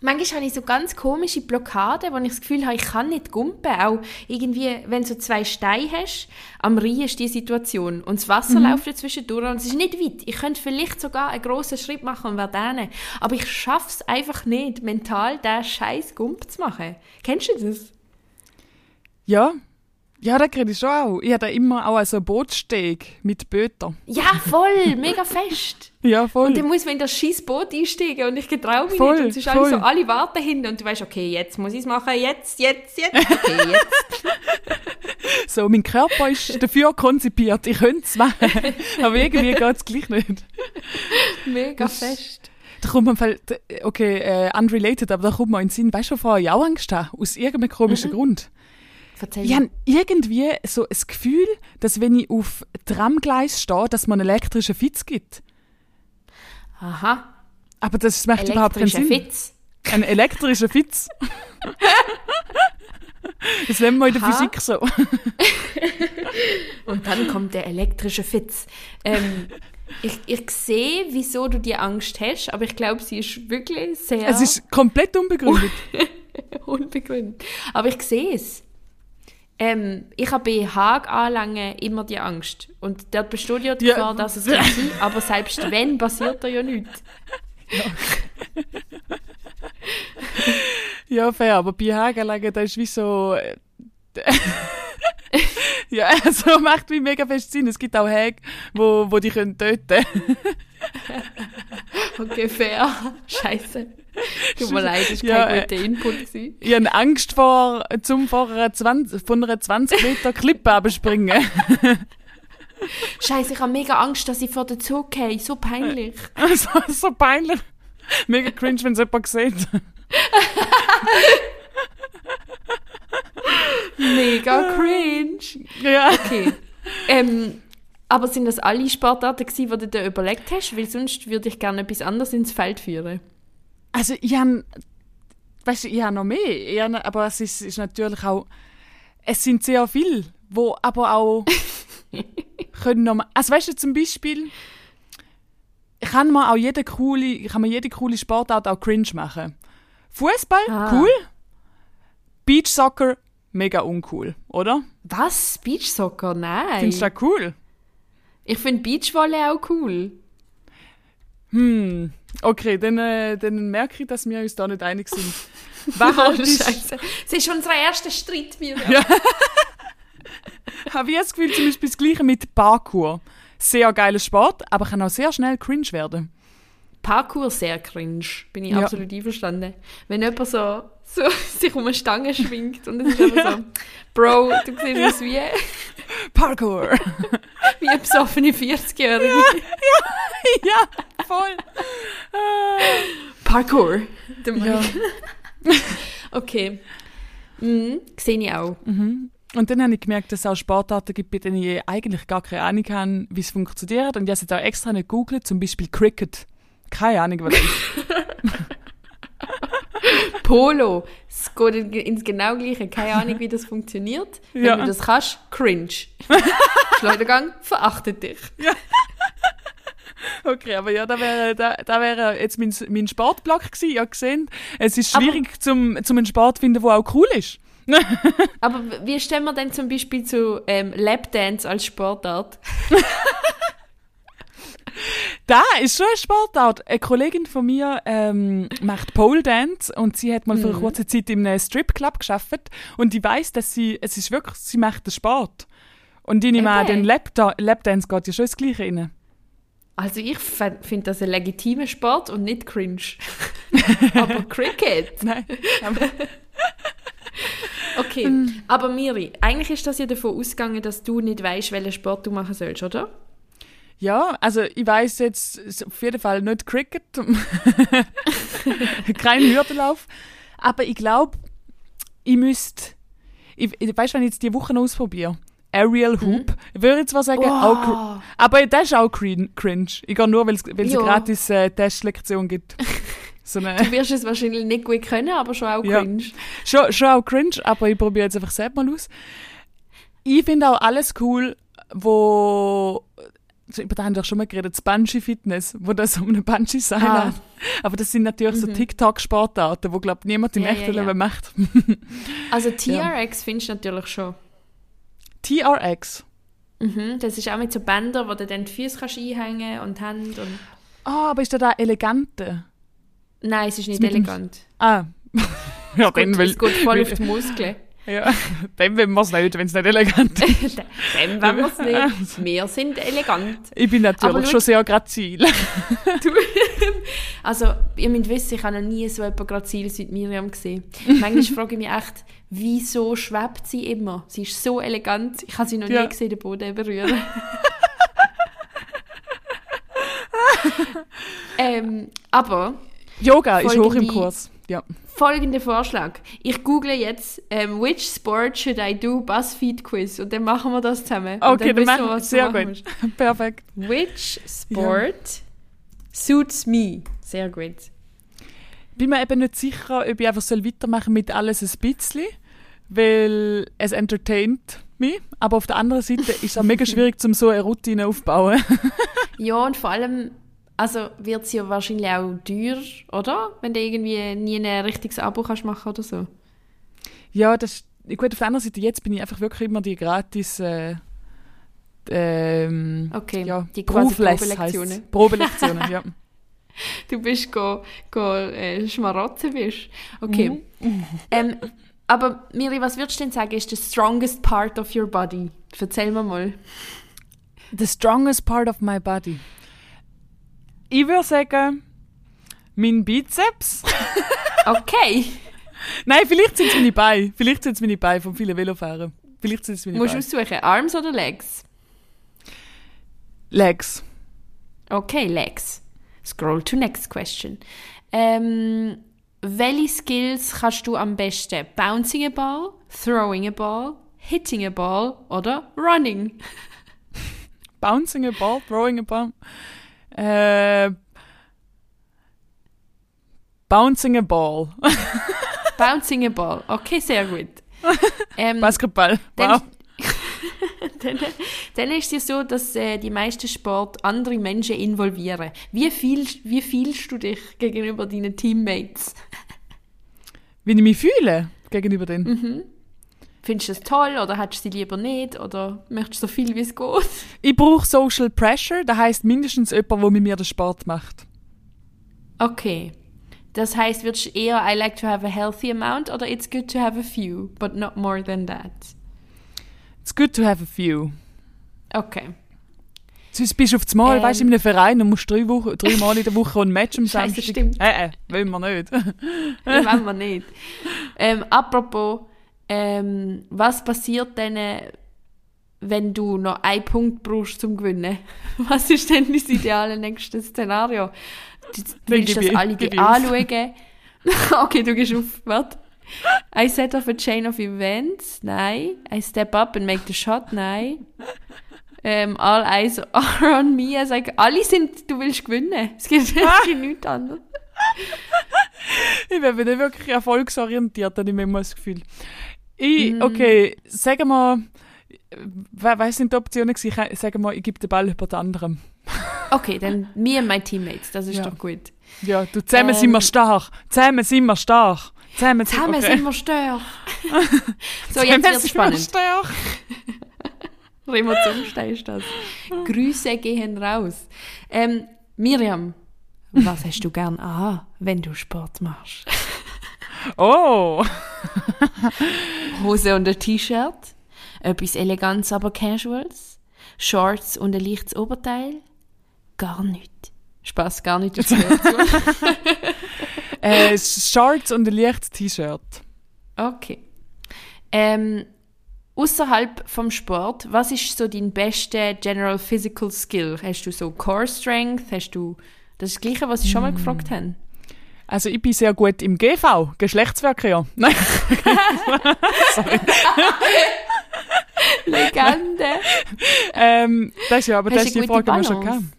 Manchmal habe ich so ganz komische Blockaden, wo ich das Gefühl habe, ich kann nicht gumpen. Auch irgendwie, wenn du so zwei Steine hast, am Rhein ist die Situation und das Wasser läuft dazwischen durch und es ist nicht weit. Ich könnte vielleicht sogar einen grossen Schritt machen und wäre denen. Aber ich schaffe es einfach nicht, mental diesen scheiß Gump zu machen. Kennst du das? Ja. Ja, das kriege ich schon auch. Ich habe da immer auch so einen Bootssteg mit Böter. Ja, voll, mega fest. Ja, voll. Und dann muss man in das scheiß Boot einsteigen und ich getraue mich Voll, nicht. Und es ist voll. so, alle warten hinten und du weißt, okay, jetzt muss ich es machen, jetzt, jetzt, jetzt, okay, jetzt. So, mein Körper ist dafür konzipiert. Ich könnte es machen. Aber irgendwie geht es gleich nicht. Mega fest. Da kommt man, Fall- okay, äh, unrelated, aber da kommt man in den Sinn, weißt du, vorher ich auch Angst habe? Aus irgendeinem komischen Grund. Erzähl Ich habe irgendwie so ein Gefühl, dass wenn ich auf Tramgleis stehe, dass man einen elektrischen Fitz gibt. Aha, Aber das macht überhaupt keinen Sinn. Fitz. Ein elektrischer Fitz. das nennen wir in der Aha. Physik so. Und dann kommt der elektrische Fitz. Ähm, ich, ich sehe, wieso du die Angst hast, aber ich glaube, sie ist wirklich sehr Es ist komplett unbegründet. unbegründet. Aber ich sehe es. Ähm, ich habe bei Haaganlangen immer die Angst. Und dort besteht ja die Ja. Gefahr, dass es kann sein aber selbst wenn, passiert da ja nichts. Ja, fair, aber bei Hagelegen, da ist wie so. äh, ja, also macht wie mega fest Sinn. Es gibt auch Häge, wo, wo die können töten Okay, fair. Scheiße. Tut mir leid, war Ja, kein äh, guter Input. Gewesen. Ich habe Angst vor, zum vor einer 20, von einer 20 Meter Klippe abspringen. Scheiße, ich habe mega Angst, dass ich vor den Zug gehe. So peinlich. so, so peinlich. Mega cringe, wenn es jemand sieht. Mega cringe. Ja. Okay. ähm, aber sind das alle Sportarten gewesen, die du dir überlegt hast? Weil sonst würde ich gerne etwas anderes ins Feld führen. Also ich habe, weißt du, ich habe noch mehr, habe, aber es ist, ist natürlich auch, es sind sehr viele, wo aber auch können noch mal, also weißt du zum Beispiel, kann mir auch jede coole, kann mir jede coole Sportart auch cringe machen. Fußball, Ah. cool. Beach Soccer, mega uncool, oder? Was? Beachsoccer? Nein. Findest du das cool? Ich finde Beachvolley auch cool. Hm, okay, dann, äh, dann merke ich, dass wir uns da nicht einig sind. Wer haltest, Scheiße. Es ist unser erster Streit, Miriam. Ja. habe ich das Gefühl, zum Beispiel das Gleiche mit Parkour. Sehr geiler Sport, aber kann auch sehr schnell cringe werden. Parkour sehr cringe, bin ich Ja. absolut einverstanden. Wenn jemand so, so sich um eine Stange schwingt und es ist einfach so, Bro, du siehst aus wie, Parkour! wie eine besoffene 40-Jährige. ja, voll. Parkour. Der Ja. Okay. Mhm, sehe ich auch. Mhm. Und dann habe ich gemerkt, dass es auch Sportarten gibt, bei denen ich eigentlich gar keine Ahnung habe, wie es funktioniert. Und ich habe es jetzt auch extra nicht gegoogelt, zum Beispiel Cricket. Keine Ahnung, was das ist. Polo. Es geht in- ins genau gleiche. Keine Ahnung, wie das funktioniert. Wenn Ja. du das kannst, cringe. Schleudergang verachtet dich. Okay, aber ja, da wäre da, da wäre jetzt mein, mein Sportblock gewesen. Ja, gesehen. Es ist Aber- schwierig, zum, zum einen Sport zu finden, der auch cool ist. Aber wie stellen wir denn zum Beispiel zu ähm, Lapdance als Sportart? Da ist schon eine Sportart. Eine Kollegin von mir ähm, macht Pole Dance und sie hat mal für eine kurze Zeit in einem Stripclub geschafft und ich weiß, dass sie, es ist wirklich, sie macht den Sport. Und ich nehme an, Okay. den Lapda Lapdance geht ja schon das Gleiche rein. Also ich finde das ein legitimer Sport und nicht cringe. Aber Cricket. Nein. aber- Okay, aber Miri, eigentlich ist das ja davon ausgegangen, dass du nicht weißt, welchen Sport du machen sollst, oder? Ja, also ich weiß jetzt auf jeden Fall nicht Cricket, kein Hürdenlauf, aber ich glaube, ich müsste, ich, ich weiß, wenn ich jetzt die Woche noch ausprobiere, Aerial Hoop, würde ich zwar sagen, auch, cr- aber das ist auch crin- cringe. Ich gehe nur, weil es Ja. eine gratis äh, Testlektion gibt. So Du wirst es wahrscheinlich nicht gut können, aber schon auch Ja. cringe. schon, schon auch cringe, aber ich probiere jetzt einfach selbst mal aus. Ich finde auch alles cool, wo über da haben wir schon mal geredet, das Bungee Fitness, wo das um eine Bungee sein Ah. Aber das sind natürlich so TikTok-Sportarten, wo glaube niemand im Ja, echten ja, ja. Leben macht. Also TRX findest du natürlich schon. TRX. Mhm, das ist auch mit so Bändern, wo du dann die Füße kannst einhängen und Hände und... Ah, aber ist da da elegante? Nein, es ist nicht elegant. Ah. ja, dann will, es geht voll auf die Muskeln. Ja, dann will man es nicht, wenn es nicht elegant ist. Dem wollen wir es nicht. Wir sind elegant. Ich bin Aber natürlich schau- schon sehr grazil. Du, also, ihr müsst wissen, ich habe noch nie so etwas graziles wie die Miriam gesehen. Manchmal frage ich mich echt, wieso schwebt sie immer? Sie ist so elegant, ich habe sie noch Ja. nie gesehen, den Boden berühren. ähm, aber Yoga ist hoch im Kurs. Ja. folgender Vorschlag. Ich google jetzt, ähm, which sport should I do BuzzFeed Quiz und dann machen wir das zusammen. Und Okay, dann wissen wir, machen du sehr gut. Perfekt. Which sport suits me? Sehr gut. bin mir eben nicht sicher, ob ich einfach soll weitermachen mit alles ein bisschen, weil es entertaint mich. Aber auf der anderen Seite ist es auch mega schwierig, zum so eine Routine aufzubauen. Ja, und vor allem, also wird es ja wahrscheinlich auch teuer, oder? Wenn du irgendwie nie ein richtiges Abo kannst machen oder so. ja, das gut. Auf der anderen Seite jetzt bin ich einfach wirklich immer die gratis äh, ähm, Okay, ja, die Probelektionen. Probelektionen, ja. Du bist go, go äh, schmarotzen bist. Okay. Mhm. ähm, aber Miri, was würdest du denn sagen, ist the strongest part of your body? Erzähl mir mal. The strongest part of my body. Ich würde sagen, mein Bizeps. Okay. Nein, vielleicht sind es meine Beine. Vielleicht sind es meine Beine vom vielen Velofahren. Vielleicht sind es meine Musst du Beine. aussuchen, Arms oder Legs? Legs. Okay, Legs. Scroll to next question. Ähm, welche Skills kannst du am besten? Bouncing a ball, throwing a ball, hitting a ball oder running? Bouncing a ball, throwing a ball. Äh, bouncing a ball. Bouncing a ball. Okay, sehr gut. Ähm, Basketball. dann, Wow. dann, dann ist es ja so, dass äh, die meisten Sport andere Menschen involvieren. Wie, viel, wie fühlst du dich gegenüber deinen Teammates? Wie ich mich fühle gegenüber denen. Mhm. Findest du das toll oder hättest du sie lieber nicht? Oder möchtest du so viel wie es geht? Ich brauche Social Pressure. Das heißt mindestens jemand, der mit mir den Sport macht. Okay. Das heißt, würdest du eher I like to have a healthy amount oder it's good to have a few, but not more than that? It's good to have a few. Okay. Sonst bist du auf das Mal, Ähm. weißt du, in einem Verein und musst drei, Wochen, drei Mal in der Woche ein Match am Samstag. stimmt. Äh, äh, wollen wir nicht. Wollen wir nicht. Ähm, apropos, ähm, was passiert denn, äh, wenn du noch einen Punkt brauchst zum Gewinnen? Was ist denn das ideale nächste Szenario? Du willst, ich- alle auf. anschauen? okay, du gehst auf. Warte. I set off a chain of events. Nein. I step up and make the shot. Nein. Ähm, all eyes are on me. Also, alle sind, du willst gewinnen. Es gibt wirklich nichts anderes. Ich bin nicht wirklich erfolgsorientiert, habe ich manchmal das Gefühl. Ich, okay, sagen wir, we was sind die Optionen Sagen wir, ich gebe den Ball über den anderen. Okay, dann me and my teammates. Das ist Ja. doch gut. Ja, du, zusammen Ähm. sind wir stark. Zusammen sind wir stark. Zusammen, sind- Zusammen okay. sind wir stark. so, jetzt wird's sind wir spannend. stark. Remo Zumstein ist das. Grüße gehen raus. Ähm, Miriam, was hast du gern an, wenn du Sport machst? Oh, Hose und ein T-Shirt? Etwas Eleganz, aber Casuals? Shorts und ein leichtes Oberteil? Gar nicht. Spaß, gar nicht. Das gehört zu. äh, Shorts und ein leichtes T-Shirt. okay. Ähm, Außerhalb vom Sport, was ist so dein bester General Physical Skill? Hast du so Core Strength? Hast du das, ist das Gleiche, was ich schon mal gefragt habe? Also ich bin sehr gut im GV, Geschlechtsverkehr. Nein, Legende. ähm, das ist ja, aber Hast das ist die Frage, die wir schon Balance? hatten.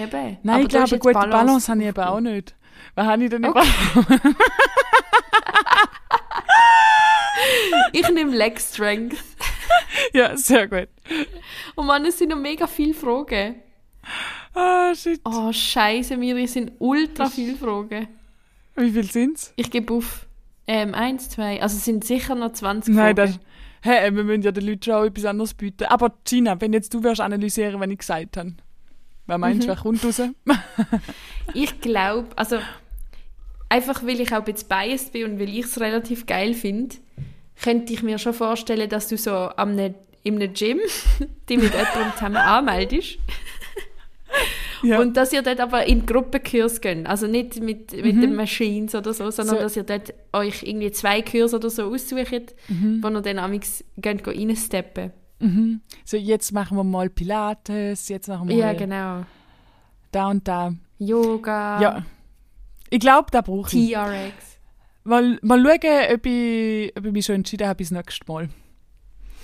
Eben. Nein, Aber ich glaube, gute Balance, habe ich eben auch nicht. Was habe ich denn Okay. überhaupt? Ich nehme Leg Strength. Ja, sehr gut. Oh Mann, es sind noch mega viele Fragen. Ah, shit. Oh, scheiße, Miri, es sind ultra viele Fragen. Wie viel sind's? Ich gebe auf. Ähm, eins, zwei. Also es sind sicher noch 20 Nein, Fragen. das... Hä, wir müssen ja den Leuten schon auch etwas anderes bieten. Aber Gina, wenn jetzt du wirst analysieren, wenn ich gesagt habe. Wer meinst du, wer kommt raus? Ich glaube, also einfach weil ich auch ein bisschen biased bin und weil ich es relativ geil finde, könnte ich mir schon vorstellen, dass du so am ne, in einem Gym dich mit jemandem zusammen anmeldest Ja. und dass ihr dort aber in Gruppenkurs geht. Also nicht mit, mit den Machines oder so, sondern Mhm. So. dass ihr dort euch irgendwie zwei Kurse oder so aussucht, Mhm. wo ihr dann amigs geht reinsteppen. Mhm. So, jetzt machen wir mal Pilates, jetzt machen wir Ja, genau. da und da. Yoga, Ja. Ich glaube, da brauche ich. TRX. Mal, mal schauen, ob ich, ob ich mich schon entschieden habe bis nächstes Mal.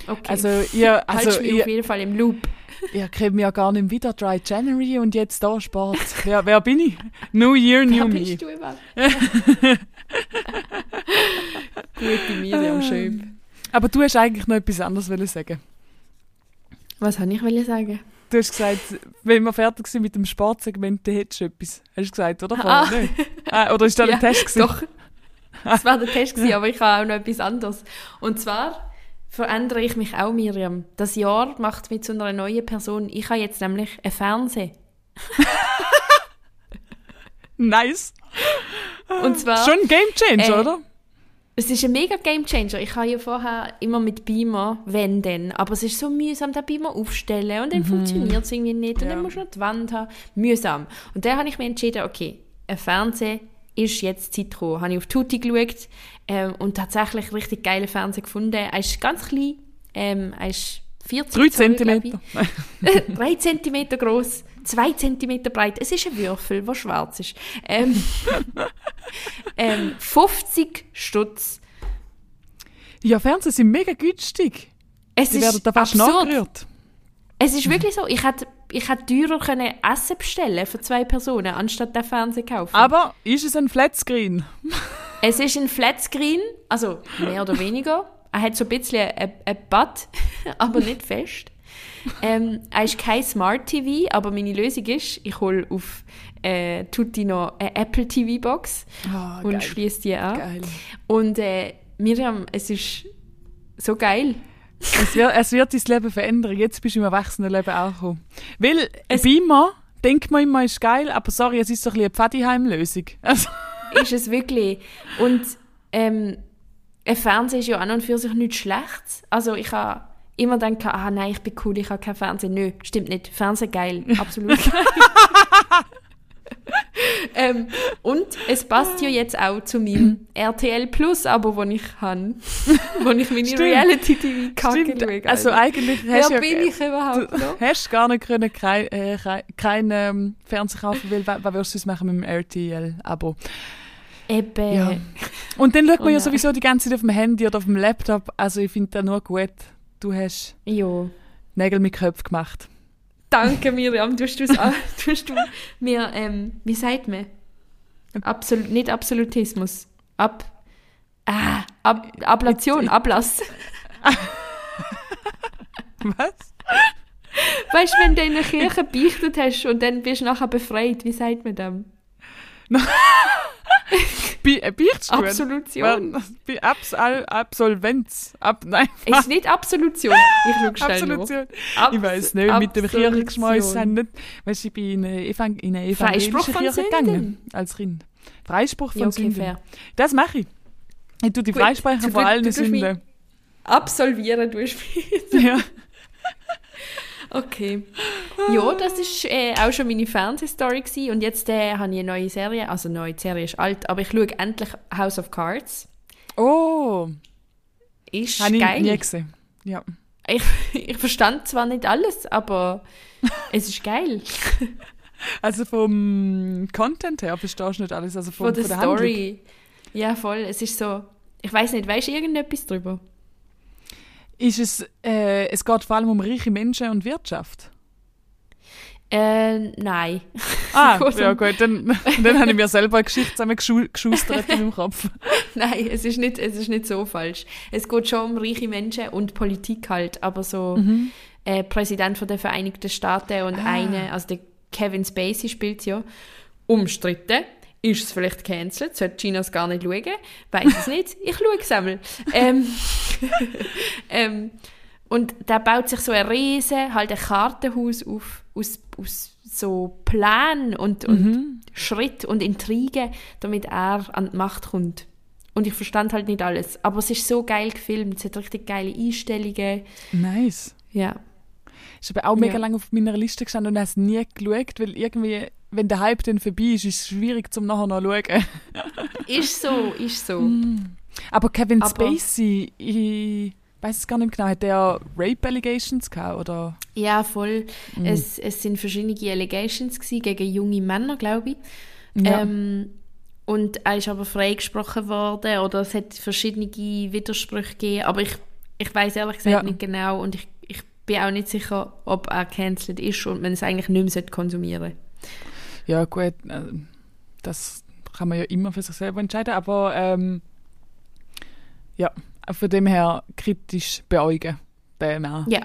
Okay. Also, ihr, also, Haltst mich ihr, auf jeden Fall im Loop. ihr kriegt mich ja gar nicht wieder Dry January und jetzt da Sport. wer, wer bin ich? New Year, Wer New Me. bist du überhaupt? Gute Miriam Schöb. Aber du hast eigentlich noch etwas anderes wollen sagen. Was habe ich wollen sagen? Du hast gesagt, wenn wir fertig sind mit dem Sportsegment, dann hättest du etwas. Hast du gesagt, oder? Ah. Ah, oder ist das Ja, ein Test gewesen? Doch. Das war der Test gewesen, aber ich habe auch noch etwas anderes. Und zwar verändere ich mich auch, Miriam. Das Jahr macht mich zu einer neuen Person. Ich habe jetzt nämlich einen Fernseher. Nice. Und zwar... Schon ein Game Changer, Äh, oder? Es ist ein mega Game Changer. Ich habe ja vorher immer mit Beamer, wenn denn. Aber es ist so mühsam, den Beamer aufstellen und dann funktioniert es irgendwie nicht. Und Mhm. Ja. dann musst du noch die Wand haben. Mühsam. Und dann habe ich mir entschieden, okay, ein Fernseher ist jetzt Zeit gekommen. Habe ich auf Tutti geschaut ähm, und tatsächlich richtig geile Fernseher gefunden. Er ist ganz klein. Ähm, er ist 40 Drei Zoll, glaub Zentimeter. ich. 3 cm groß, 2 cm breit. Es ist ein Würfel, der schwarz ist. Ähm, ähm, 50 Stutz. Ja, Fernseher sind mega günstig. Es Die ist werden da fast absurd. nachgerührt. Es ist wirklich so. Ich hätte ich hätte teurer können Essen bestellen für zwei Personen, anstatt den Fernseher kaufen. Aber ist es ein Flatscreen? es ist ein Flatscreen, also mehr oder weniger. Er hat so ein bisschen ein, ein Bad, aber nicht fest. Ähm, er ist kein Smart TV, aber meine Lösung ist, ich hole auf äh, Tutti noch eine Apple TV Box Ah, und schließe die an. Geil. Und äh, Miriam, es ist so geil. Es wird, es wird dein Leben verändern. Jetzt bist du im Erwachsenenleben auch gekommen. Weil ein Beamer, denkt man immer, ist geil, aber sorry, es ist so ein bisschen eine Pfadiheim-Lösung. Also, ist es wirklich. Und ähm, ein Fernseher ist ja an und für sich nichts Schlechtes. Also ich habe immer gedacht, ah nein, ich bin cool, ich habe keinen Fernseher. Nö, stimmt nicht. Fernseher geil, absolut geil. ähm, und es passt ja jetzt auch zu meinem RTL Plus Abo, das ich habe. wo ich meine Stimmt. Reality-TV-Kacke stimmt. schaue. Also eigentlich Wer hast du bin ja, ich überhaupt du noch? hast gar nicht können kein, äh, kein, ähm, Fernseher kaufen, weil was, würdest du machen mit dem RTL-Abo? Eben. Ja. Und dann schaut man Oh ja sowieso die ganze Zeit auf dem Handy oder auf dem Laptop. Also ich finde das nur gut. Du hast Jo. Nägel mit Köpfen gemacht. Danke, Miriam. Tust du's an- tust du mir, ähm, wie sagt man? Absolut, nicht Absolutismus. Ab, ah, Ab, Ablation, Ablass. Was? Weißt du, wenn du in der Kirche beichtet hast und dann bist du nachher befreit, wie sagt man dem? Bi äh, Beichtstuhl? Absolution. Was? Bi Abs Al Absolvenz? Ab Nein, Es ist nicht Absolution. Ich schaue schnell. Absolution. Abs- ich weiß nicht, mit dem. Kirchengeschmäus sind nicht. Weißt du, ich bin in eine, Evang in eine Freispruch evangelische von Kirche gegangen. Als Kind. Freispruch von Ja, okay, Sünden. fair. Das mache ich. Ich tue die Gut, von du- allen mich- Sünden. Absolvieren, du spielst. Ja. Okay. Ja, das ist äh, auch schon meine Fernsehstory gewesen. und jetzt äh, habe ich eine neue Serie, also neue die Serie ist alt, aber ich schaue endlich House of Cards. Oh, Ist habe ich geil. nie gesehen. Ja. Ich, ich verstand zwar nicht alles, aber es ist geil. Also vom Content her verstehst du nicht alles. Also vom, Von der von der Handlung. Story. Ja, voll. Es ist so. Ich weiß nicht, weißt du irgendetwas drüber? Ist es, äh, es geht vor allem um reiche Menschen und Wirtschaft. Äh, nein. Ah, geht ja gut, dann, dann habe ich mir selber eine Geschichte zusammengeschustert in meinem Kopf. Nein, es ist, nicht, es ist nicht so falsch. Es geht schon um reiche Menschen und Politik halt, aber so Mhm. äh, Präsident von der Vereinigten Staaten und Ah. eine, also der Kevin Spacey spielt ja, umstritten. Ist es vielleicht cancelled? Sollte China es gar nicht schauen? Weiß es nicht. Ich schaue es einmal. Ähm, ähm, und da baut sich so ein riesen, halt ein Kartenhaus auf, aus, aus so Plänen und, und Mhm. Schritt und Intrigen, damit er an die Macht kommt. Und ich verstand halt nicht alles. Aber es ist so geil gefilmt. Es hat richtig geile Einstellungen. Nice. Ja. Ist aber auch mega Ja. lange auf meiner Liste gestanden und habe es nie geschaut, weil irgendwie, wenn der Hype dann vorbei ist, ist es schwierig zum nachher noch schauen. Ist so, ist so. Mm. Aber Kevin Aber- Spacey, ich weiß es gar nicht genau, hat der Rape Allegations gehabt, oder? Ja, voll. Mhm. Es, es sind verschiedene Allegations gewesen gegen junge Männer, glaube ich. Ja. Ähm, und er ist aber freigesprochen worden oder es hat verschiedene Widersprüche gegeben. Aber ich, ich weiß ehrlich gesagt Ja. nicht genau und ich, ich bin auch nicht sicher, ob er cancelled ist und man es eigentlich nicht mehr konsumieren Ja, gut, äh, das kann man ja immer für sich selber entscheiden, aber ähm, ja, von dem her kritisch beäugen. Den auch. Ja.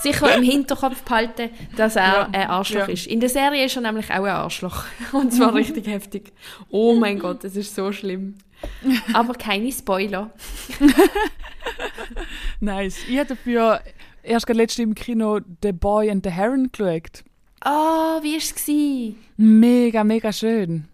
Sicher im Hinterkopf behalten, dass er Ja. ein Arschloch Ja. ist. In der Serie ist er nämlich auch ein Arschloch. Und zwar richtig heftig. Oh mein Gott, das ist so schlimm. Aber keine Spoiler. Nice. Ich habe dafür erst letztens im Kino The Boy and the Heron geschaut. Oh, wie war es? Mega, mega schön.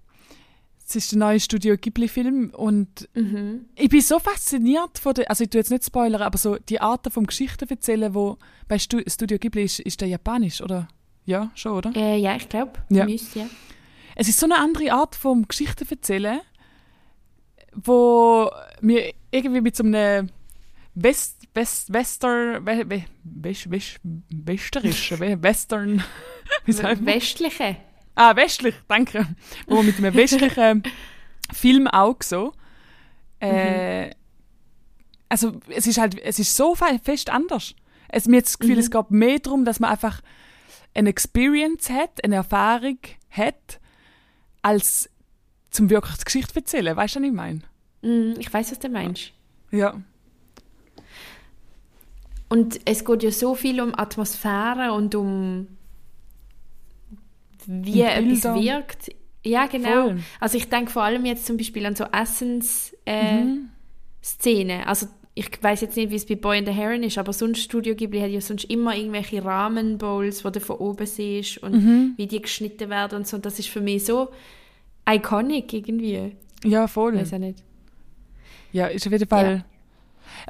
Es ist der neue Studio Ghibli-Film und Mhm. ich bin so fasziniert von der, also ich tue jetzt nicht spoilern, aber so die Art vom Geschichten erzählen, wo bei Stu Studio Ghibli ist, ist der japanisch, oder? Ja, schon, oder? Äh, ja, ich glaube. Ja. Ja. Es ist so eine andere Art vom Geschichten erzählen, wo mir irgendwie mit so einem West, West, Western, we, we, west, west, westerischen, we- Western, wie sagt man? Westliche. Ah, westlich, danke. Wo man mit einem westlichen Film auch so. Äh, Also, es ist halt, es ist so fe- fest anders. Es, mir hat das Gefühl, Mhm. es geht mehr darum, dass man einfach eine Experience hat, eine Erfahrung hat, als zum wirklich die Geschichte erzählen. Weißt du, was ich meine? Mm, ich weiß, was du meinst. Ja. Und es geht ja so viel um Atmosphäre und um wie etwas wirkt. Ja, genau. Voll. Also ich denke vor allem jetzt zum Beispiel an so Essensszenen. Äh, Mhm. Also ich weiß jetzt nicht, wie es bei Boy and the Heron ist, aber sonst Studio Ghibli hat ja sonst immer irgendwelche Rahmenbowls, wo du von oben siehst und Mhm. wie die geschnitten werden und so. Und das ist für mich so iconic irgendwie. Ja, voll. Weiß auch nicht. Ja, ist auf jeden Fall.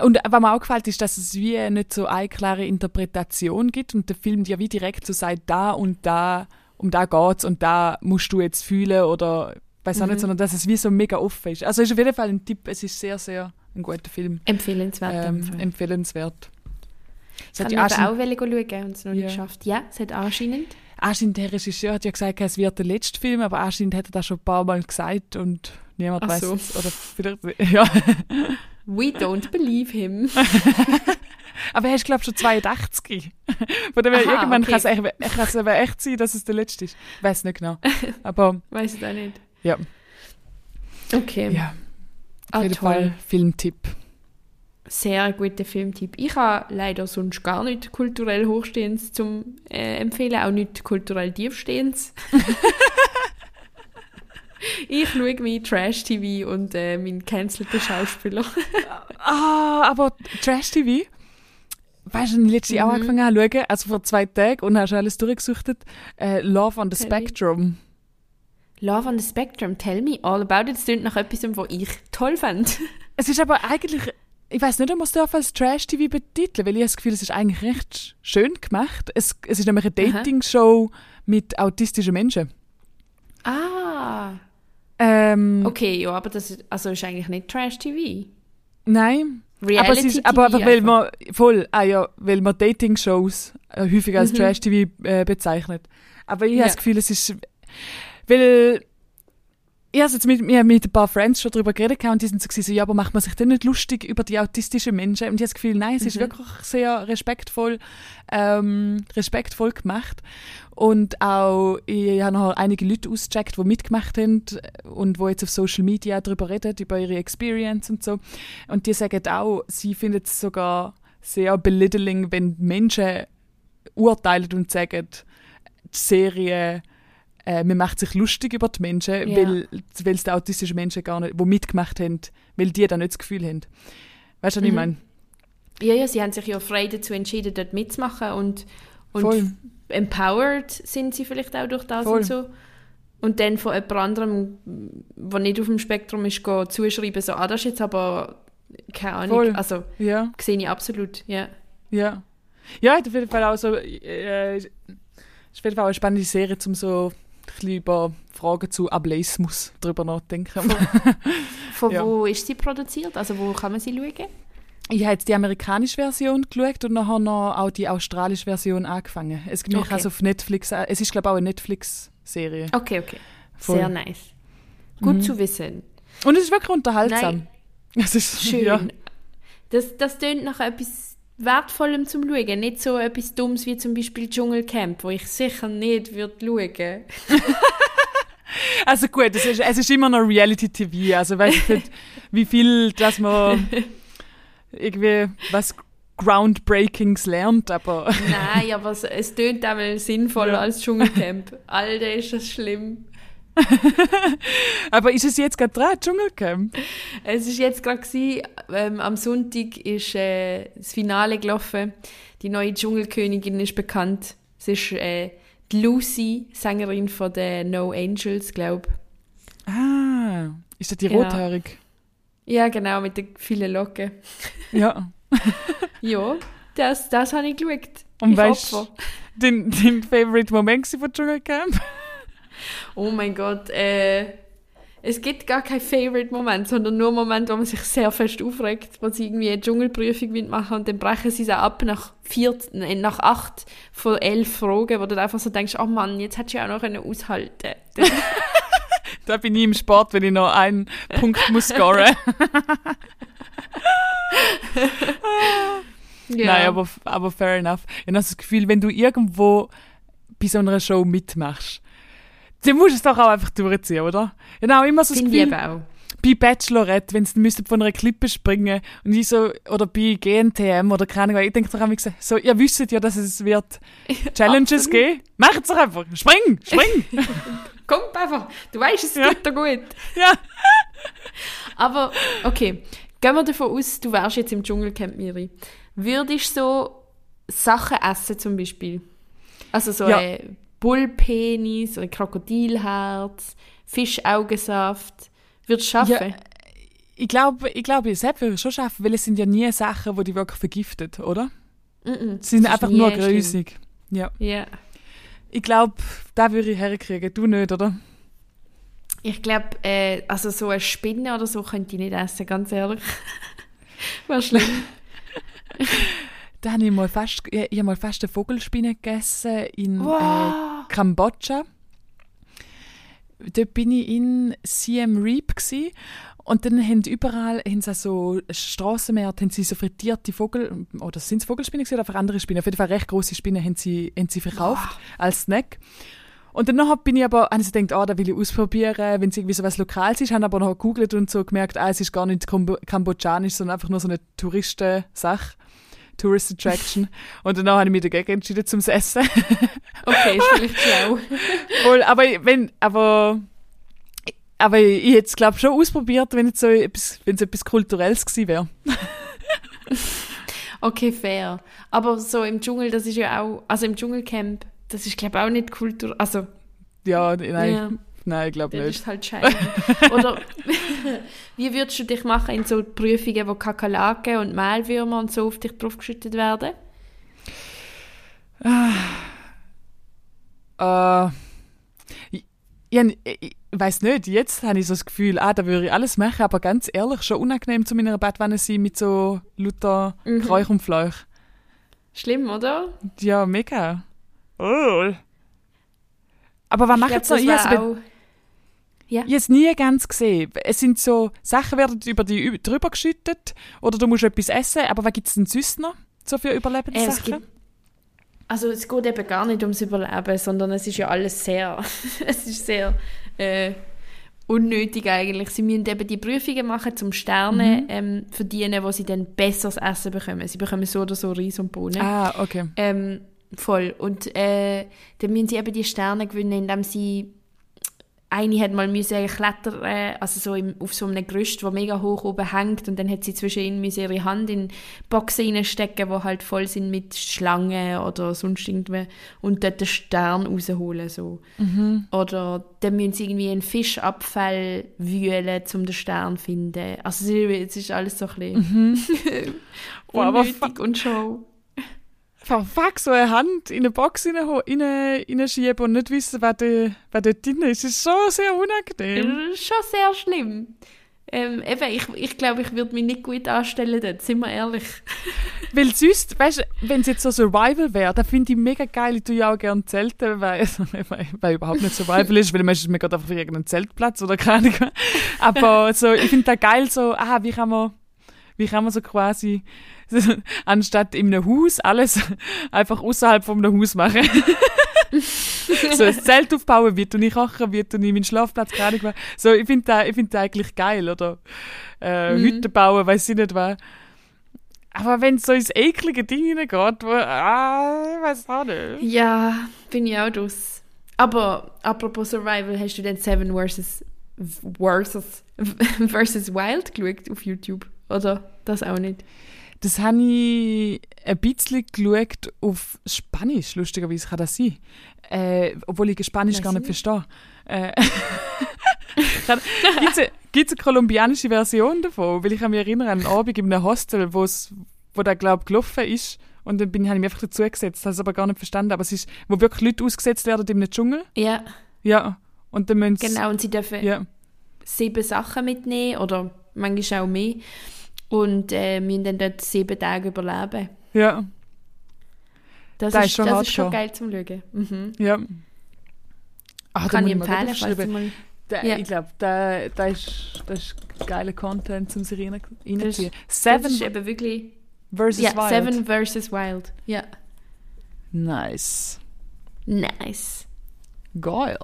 Und was mir auch gefällt, ist, dass es wie nicht so eine klare Interpretation gibt und der Film dir wie direkt so sagt, da und da, um da geht's und da musst du jetzt fühlen oder weiß auch Mhm. nicht, sondern dass es wie so mega offen ist. Also ist auf jeden Fall ein Tipp, es ist sehr, sehr ein guter Film. Empfehlenswert. Ähm, empfehlenswert. Es ich hat habe ja aber auch wollen schauen und es noch nicht Ja. geschafft. Ja, es hat anscheinend. anscheinend der Regisseur hat ja gesagt, es wird der letzte Film, aber anscheinend hat er das schon ein paar Mal gesagt und Niemand Ach weiß so. es. Oder vielleicht, ja. We don't believe him. Aber er ist, glaube ich, schon 82. Von dem Aha, irgendwann okay. kann es aber echt sein, dass es der letzte ist. Weiß nicht genau. Aber Weiß ich auch nicht. ja, Okay. ja. ah, Auf jeden toll. Fall Filmtipp. Sehr guter Filmtipp. Ich habe leider sonst gar nicht kulturell Hochstehendes zum äh, empfehlen, auch nicht kulturell Tiefstehendes. ich schaue mein Trash-TV und äh, meinen cancelten Schauspieler. Ah, aber Trash TV. Weißt du, ich letztes Jahr auch Mhm. angefangen habe zu schauen, also vor zwei Tagen, und hast alles durchgesuchtet. Äh, Love on the Tell me. Spectrum. Love on the Spectrum, tell me all about it. Das klingt nach etwas, was ich toll fand. Es ist aber eigentlich, ich weiß nicht, ob man es als Trash-TV betiteln, weil ich habe das Gefühl, es ist eigentlich recht schön gemacht. Es, es ist nämlich eine. Dating-Show mit autistischen Menschen. Ah. Ähm, Okay, ja, aber das ist, also ist eigentlich nicht Trash-TV. Nein, Reality aber, es ist, aber einfach, weil man, voll, ah ja, weil man Dating-Shows äh, häufig als Mhm. Trash-TV äh, bezeichnet. Aber ich Ja. habe das Gefühl, es ist, weil, ich habe jetzt mit, mir mit ein paar Friends schon darüber geredet und die sind so, gewesen, so, ja, aber macht man sich denn nicht lustig über die autistischen Menschen? Und ich habe das Gefühl, nein, es ist Mhm. wirklich sehr respektvoll, ähm, respektvoll gemacht. Und auch, ich habe noch einige Leute ausgecheckt, die mitgemacht haben und die jetzt auf Social Media darüber reden, über ihre Experience und so. Und die sagen auch, sie finden es sogar sehr belittling, wenn Menschen urteilen und sagen, die Serie, äh, man macht sich lustig über die Menschen, Ja. weil, es die autistischen Menschen gar nicht, die mitgemacht haben, weil die dann nicht das Gefühl haben. Weißt du, was ich Mhm. meine? Ja, ja, sie haben sich ja frei dazu entschieden, dort mitzumachen und, und Voll. empowered sind sie vielleicht auch durch das Voll. und so. Und dann von jemand anderem, der nicht auf dem Spektrum ist, gehen zuschreiben, so, ah, das ist jetzt aber, keine Ahnung, Voll. also, Ja. sehe ich absolut, ja. Ja. Ja, auf jeden Fall auch so, äh, ist auf jeden Fall eine spannende Serie, um so über Fragen zu Ableismus drüber nachzudenken. Von Ja. wo ist sie produziert? Also, wo kann man sie schauen? Ich habe jetzt die amerikanische Version geschaut und nachher noch auch die australische Version angefangen. Es gibt Okay. also auf Netflix, äh, es ist glaube ich auch eine Netflix-Serie. Okay, okay. Voll. Sehr nice. Gut Mhm. zu wissen. Und es ist wirklich unterhaltsam. Nein. Es ist Schön. Ja. Das, das tönt nach etwas Wertvollem zum Schauen. Nicht so etwas Dummes wie zum Beispiel Dschungelcamp, wo ich sicher nicht würde schauen. Also gut, es ist, es ist immer noch Reality-TV. Also weiß ich nicht, wie viel, dass man irgendwie was Groundbreakings lernt, aber Nein, aber es, es tönt einmal sinnvoller Ja. als Dschungelcamp. Alter, ist das schlimm. aber ist es jetzt gerade dran, Dschungelcamp? Es ist jetzt gerade ähm, am Sonntag ist äh, das Finale gelaufen. Die neue Dschungelkönigin ist bekannt. Es ist äh, die Lucy, Sängerin von den No Angels, glaube Ah, ist das die Ja. rothaarig? Ja, genau, mit den vielen Locken. Ja. Ja, das, das habe ich geschaut. Und Ich weißt du, dein, dein Favorite Moment von Dschungelcamp? Oh mein Gott, äh, es gibt gar keinen Favorite-Moment, sondern nur Moment, wo man sich sehr fest aufregt, wo sie irgendwie eine Dschungelprüfung machen und dann brechen sie es auch ab nach, vier, nein, nach acht von elf Fragen, wo du dann einfach so denkst, oh Mann, jetzt hättest du ja auch noch aushalten Da bin ich im Sport, wenn ich noch einen Punkt muss scoren. ja. Nein, aber, aber fair enough. Ich habe das Gefühl, wenn du irgendwo bei so einer Show mitmachst, dann musst du es doch auch einfach durchziehen, oder? Auch immer so das Gefühl, auch. bei Bachelorette, wenn sie von einer Klippe springen und ich so, oder bei GNTM oder keine Ahnung, ich denke doch immer so, ihr wisst ja, dass es wird Challenges geben. Macht's doch einfach. Spring, spring. Komm einfach, du weißt, es Ja. tut dir gut. ja. Aber, okay, gehen wir davon aus, du wärst jetzt im Dschungelcamp, Miri. Würdest du so Sachen essen zum Beispiel? Also so Ja. ein Bullpenis, ein Krokodilherz, Fischaugensaft. Würdest du schaffen? Ja, Ich glaube, ich glaube, ich selbst würde es schon schaffen, weil es sind ja nie Sachen, die dich wirklich vergiftet, oder? Mhm. Sie sind einfach nur grusig. Ja. Ja. Ich glaube, da würde ich herkriegen. Du nicht, oder? Ich glaube, äh, also so eine Spinne oder so könnte ich nicht essen, ganz ehrlich. Wäre schlimm. Da habe ich mal fast, ich, ich mal fast eine Vogelspinne gegessen in äh, Wow. Kambodscha. dort bin ich in CM Reap gsi und dann haben überall haben sie so Strassenmärkte, haben sie so frittierte Vogel, oder sind es Vogelspinnen gewesen oder einfach andere Spinnen? Auf jeden Fall recht große Spinnen haben sie, haben sie verkauft als Snack. Und dann bin ich aber, habe ich so gedacht, ah, da will ich ausprobieren, wenn es irgendwie so was Lokales ist, habe aber noch gegoogelt und so gemerkt, ah, es ist gar nicht Kambo kambodschanisch, sondern einfach nur so eine Touristen-Sache. Tourist Attraction. Und danach habe ich mich dagegen entschieden zum Essen. Okay, ist vielleicht schlau. Wohl, aber wenn, aber, aber ich hätte es, glaube schon ausprobiert, wenn es so etwas, wenn es etwas Kulturelles gewesen wäre. Okay, fair. Aber so im Dschungel, das ist ja auch, also im Dschungelcamp, das ist glaube ich auch nicht Kultur, also Ja, nein, Ja. Nein, ich glaube das nicht. ist halt scheiße. Oder wie würdest du dich machen in so Prüfungen, wo Kakerlaken und Mehlwürmer und so auf dich draufgeschüttet werden? Äh, ich, ich, ich weiß nicht, jetzt habe ich so das Gefühl, ah, da würde ich alles machen, aber ganz ehrlich, schon unangenehm zu meiner Badwanne sein mit so lauter Mhm. Kräuch und Fleuch. Schlimm, oder? Ja, mega. Oh. Aber was macht es noch? das Ich. Ja. ich habe es nie ganz gesehen. Es sind so, Sachen werden über die drüber geschüttet oder du musst etwas essen, aber was gibt es denn sonst noch so für Äh, Überlebenssachen? gibt, also es geht eben gar nicht ums Überleben, sondern es ist ja alles sehr, es ist sehr äh, unnötig eigentlich. Sie müssen eben die Prüfungen machen, zum Sterne Mhm. ähm, verdienen, wo sie dann besseres Essen bekommen. Sie bekommen so oder so Reis und Bohnen. Ah, okay. Ähm, voll. Und äh, dann müssen sie eben die Sterne gewinnen, indem sie eine hat mal müssen klettern, äh, also so im, auf so einem Gerüst, wo mega hoch oben hängt und dann hat sie zwischen ihnen müssen ihre Hand in Boxen reinstecken, wo halt voll sind mit Schlangen oder sonst irgendwie und dort den Stern rausholen so. Oder dann müssen sie irgendwie einen Fischabfall wühlen, um den Stern zu finden. Also es ist- es ist alles so ein bisschen aber unnötig und Show. Fuck, fuck, so eine Hand in eine Box reinschieben und nicht wissen, wer, da- wer dort drin ist, ist schon sehr unangenehm. Das ist schon sehr schlimm. Ähm, eben, ich, ich glaube, ich würde mich nicht gut anstellen dort, sind wir ehrlich. Weil sonst, weißt du, wenn es jetzt so Survival wäre, dann finde ich mega geil, ich tue ja auch gerne Zelten, weil, weil, weil überhaupt nicht Survival ist, weil meistens mir gerade einfach irgendeinen Zeltplatz oder keine Ahnung. Aber so, ich finde da geil so, aha, wie kann man, wie kann man so quasi, anstatt einem Haus alles einfach außerhalb von einem Haus machen. so ein Zelt aufbauen, wie tue ich kochen, wie tue ich meinen Schlafplatz, Ahnung. was. So, ich finde das, ich find das eigentlich geil, oder äh, Mhm. Hütten bauen, weiß ich nicht was. Aber wenn es so ins eklige Ding hineingeht, wo, ah, ich weiß auch nicht. Ja, bin ich auch draus. Aber apropos Survival, hast du den Seven versus, versus, versus Wild geschaut auf YouTube? Oder das auch nicht? Das habe ich ein bisschen geschaut auf Spanisch, lustigerweise kann das sein. Äh, obwohl ich Spanisch gar nicht ich verstehe. Äh, Gibt es eine, kolumbianische Version davon? Weil ich kann mich erinnern an einen Abend in einem Hostel, wo's, wo der, glaube gelaufen ist. Und dann bin, habe ich mich einfach dazu gesetzt, habe es aber gar nicht verstanden. Aber es ist, wo wirklich Leute ausgesetzt werden in einem Dschungel. Ja, Ja. Und dann müssen sie- genau. Und sie dürfen Ja. sieben Sachen mitnehmen oder manchmal auch mehr. Und äh, müssen dann dort sieben Tage überleben. Ja. Das, Das ist, ist schon das ist schon geil zum Schauen. Mhm. Ja. Ach, da Kann ich empfehlen, falls du mal... Da, Ja. Ich glaube, da, da, ist, das ist geiler Content zum sich rein- Das, reinziehen. das Seven ist eben wirklich... versus Ja, Wild. Seven versus Wild. Ja. Nice. Nice. Geil.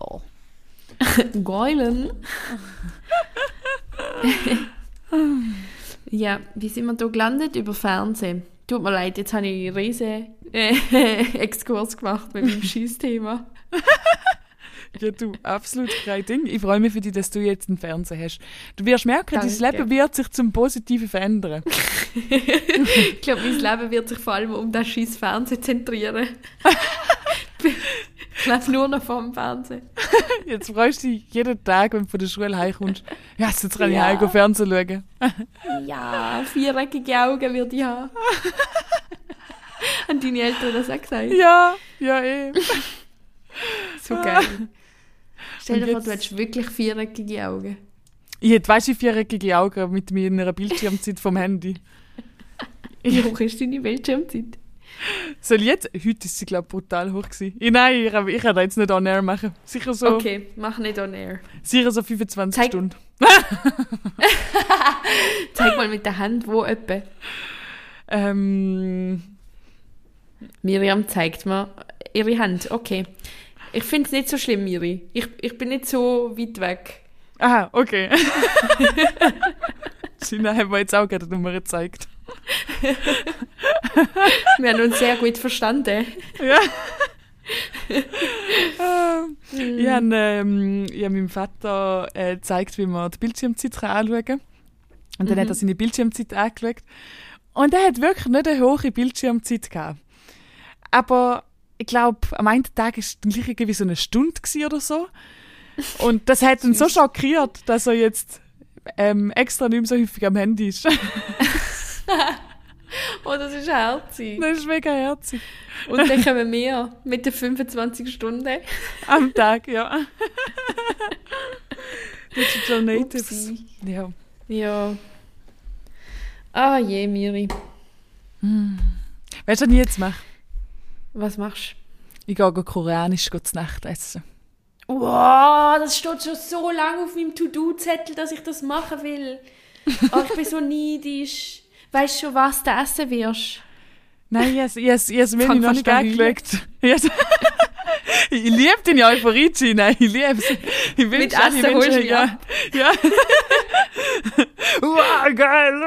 Geilen. ja, wie sind wir da gelandet? Über Fernsehen. Tut mir leid, jetzt habe ich einen riesen äh, Exkurs gemacht mit meinem Schießthema. Ja, du, absolut kein Ding. Ich freue mich für dich, dass du jetzt einen Fernseher hast. Du wirst merken, dein Danke. Leben wird sich zum Positiven verändern. Ich glaube, mein Leben wird sich vor allem um das scheiß Fernsehen zentrieren. ich lebe nur noch vom Fernsehen. Jetzt freust du dich jeden Tag, wenn du von der Schule heimkommst. Ja, jetzt kann ich Ja. heim Fernsehen schauen. Ja, viereckige Augen würde ich haben. Haben deine Eltern das auch gesagt? Ja, ja, eh. So geil. Stell dir vor, du hättest wirklich viereckige Augen. Ich hätte, weißt du, viereckige Augen mit meiner Bildschirmzeit vom Handy. Wie hoch ist deine Bildschirmzeit? Soll jetzt? Heute ist sie, glaube ich, brutal hoch gewesen. Ich, nein, ich, ich kann da jetzt nicht on air machen. Sicher so, Okay, mach nicht on air. sicher so 25 Zeig- Stunden. Zeig mal mit der Hand, wo etwa. Ähm, Miriam zeigt mir ihre Hand. Okay. Ich finde es nicht so schlimm, Miri. Ich, ich bin nicht so weit weg. aha, okay. Gina hat mir jetzt auch gerade die Nummer gezeigt. Wir haben uns sehr gut verstanden. Ja. Ähm, Ich habe ähm, hab meinem Vater äh, gezeigt, wie man die Bildschirmzeit anschauen kann. Und dann hat er seine Bildschirmzeit angeschaut. Und er hat wirklich nicht eine hohe Bildschirmzeit gehabt. Aber ich glaube, am einen Tag war es gleich irgendwie so eine Stunde oder so. Und das hat ihn so schockiert, dass er jetzt ähm, extra nicht mehr so häufig am Handy ist. Oh, das ist herzig. das ist mega herzig. Und dann kommen wir mit den 25 Stunden. Am Tag, ja. Digital Natives. Upsi. Ja. Ja. Ah je, Miri. Weißt du, was ich jetzt mache? Was machst Ich gehe koreanisch zu Nacht essen. du? Wow, das steht schon so lange auf meinem To-Do-Zettel, dass ich das machen will. Oh, ich bin so neidisch. Weißt du schon, was du essen wirst? Nein, ich habe es yes, Menü Fang noch nicht an zu angeschaut. Yes. ich liebe deine Euphorie, Gina. Ich liebe es. Ich will Mit schon, ich mich ja. ab. ja. wow, geil.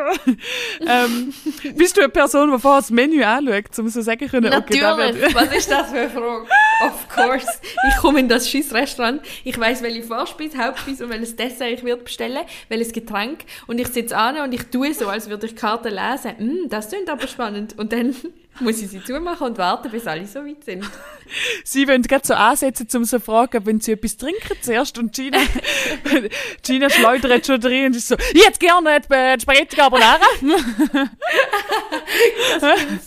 ähm, bist du eine Person, die vorher das Menü anschaut, um so sagen können, okay, da Natürlich. wird... Was ist das für eine Frage? Of course. Ich komme in das scheiß Restaurant. Ich weiß, welche Vorspeise, Hauptspeise und welches Dessert ich wird bestellen, welches Getränk. Und ich sitze an und ich tue so, als würde ich die Karte lesen. Hm, das klingt aber spannend. Und dann muss ich sie zumachen und warten, bis alle so weit sind. Sie wollen gerade so ansetzen, um so zu fragen, wenn sie etwas trinken zuerst. Und Gina, Gina schleudert schon drin und ist so, jetzt gerne die Spaghetti Carbonara.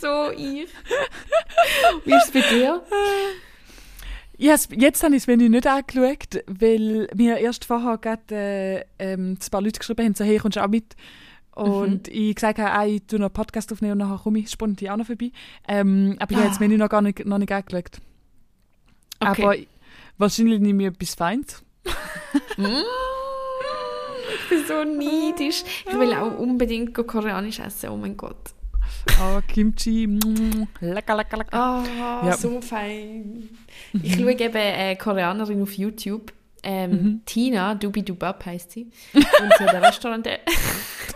So ich. Wie ist es bei dir? Yes, jetzt habe ich das Menü nicht angeschaut, weil mir erst vorher gerade äh, ähm, ein paar Leute geschrieben haben, so, hey, kommst du auch mit? Und ich gesagt habe, ah, ich tue noch einen Podcast aufnehmen und nachher komme ich spontan auch noch vorbei. Ähm, aber ich habe das Menü noch gar nicht, noch nicht angeschaut. Okay. Aber wahrscheinlich nehme ich etwas Feins. Ich bin so neidisch. Ich will auch unbedingt go koreanisch essen. Oh mein Gott. Oh, Kimchi, mm, lecker, lecker, lecker. Ah, Ja. so fein. Ich schaue eben eine Koreanerin auf YouTube. Ähm, Tina Dubidubab heißt sie. Und sie hat ein Restaurant.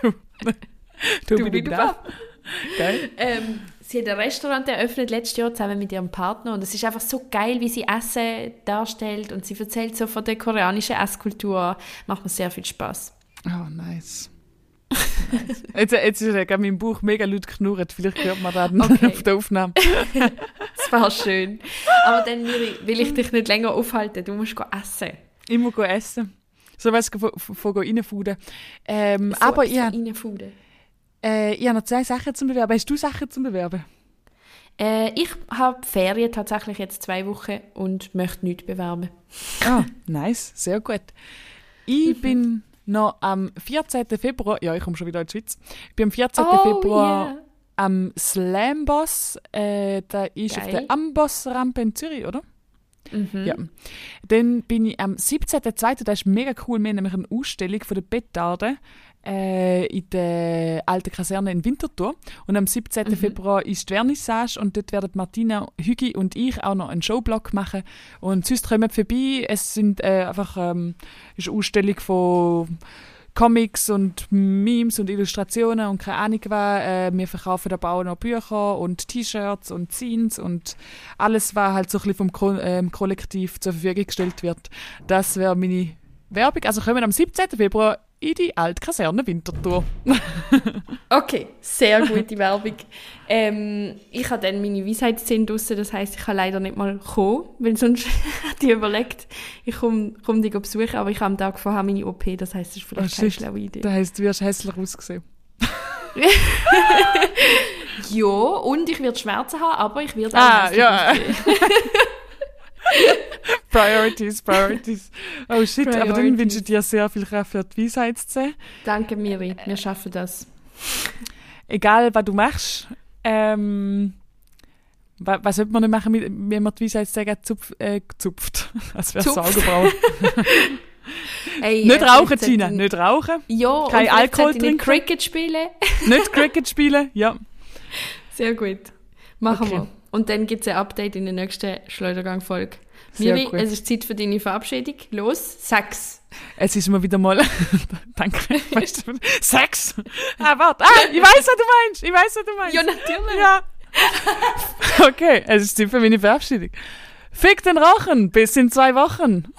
Du, Dubidubab. Geil. Ähm, sie hat ein Restaurant eröffnet letztes Jahr zusammen mit ihrem Partner und es ist einfach so geil, wie sie Essen darstellt und sie erzählt so von der koreanischen Esskultur. Macht mir sehr viel Spaß. Oh, nice. nice. Jetzt, jetzt ist ja gerade mein Bauch mega laut knurrt. Vielleicht hört man das Okay. auf der Aufnahme. Das war schön. Aber dann Miri, will ich dich nicht länger aufhalten. Du musst essen. Ich muss essen. So was von, reinfuden. Ähm, So aber ich, von hab- reinfuden. äh, ich habe noch zwei Sachen zum Bewerben. Hast du Sachen zum Bewerben? Äh, ich habe Ferien tatsächlich jetzt zwei Wochen und möchte nichts bewerben. Ah, nice. Sehr gut. Ich Mhm. bin noch am 14. Februar, ja, ich komme schon wieder in die Schweiz. Ich bin am 14. Oh, Februar yeah. am Slamboss. Äh, da ist auf Geil. der Amboss-Rampe in Zürich, oder? Mhm. Ja. Dann bin ich am 17.02., das ist mega cool, wir haben nämlich eine Ausstellung von der Bettarde äh, in der alten Kaserne in Winterthur. Und am 17. Mhm. Februar ist die Vernissage und dort werden Martina Hügi und ich auch noch einen Showblock machen. Und sonst kommen vorbei. Es sind äh, einfach ähm, ist eine Ausstellung von Comics und Memes und Illustrationen und keine Ahnung was. Äh, wir verkaufen aber auch noch Bücher und T-Shirts und Zines und alles, was halt so ein bisschen vom Ko ähm, Kollektiv zur Verfügung gestellt wird. Das wäre meine Werbung. Also kommen am 17. Februar in die Altkaserne Winterthur. Okay, sehr gute Werbung. Ähm, ich habe dann meine Weisheitszähne draussen, das heisst, ich kann leider nicht mal kommen, weil sonst hätte ich überlegt, ich komme komm dich besuchen, aber ich habe am Tag vorher meine OP, das heisst, das ist vielleicht Oh, keine schlaue Idee. Das heisst, du wirst hässlich ausgesehen. Ja, und ich werde Schmerzen haben, aber ich werde auch Ah, ja. Priorities, Priorities. Oh shit, aber dann Priorities. wünsche ich dir sehr viel Kraft für die Weisheitszähne. Danke, Miri, wir schaffen das. Egal, was du machst, ähm, wa- was sollte man nicht machen, mit- wenn man die Weisheit sagen, zupf, äh, gezupft? Als wäre es Zupft. Augenbrauen. Ey, nicht äh, rauchen, Gina, nicht rauchen. Ja, Kein Alkohol ich nicht trinken. Cricket spielen. Nicht Cricket spielen, ja. Sehr gut. Machen Okay. wir. Und dann gibt es ein Update in der nächsten Schleudergang-Folge. Miri, gut. es ist Zeit für deine Verabschiedung. Los, Sex! Es ist mir wieder mal. Danke. Weißt du, Sex! Ah, warte! Ah, ich weiß, was du meinst! Ich weiß, was du meinst! Ja, natürlich! Ja. okay, es ist Zeit für meine Verabschiedung. Fick den Rachen! Bis in zwei Wochen!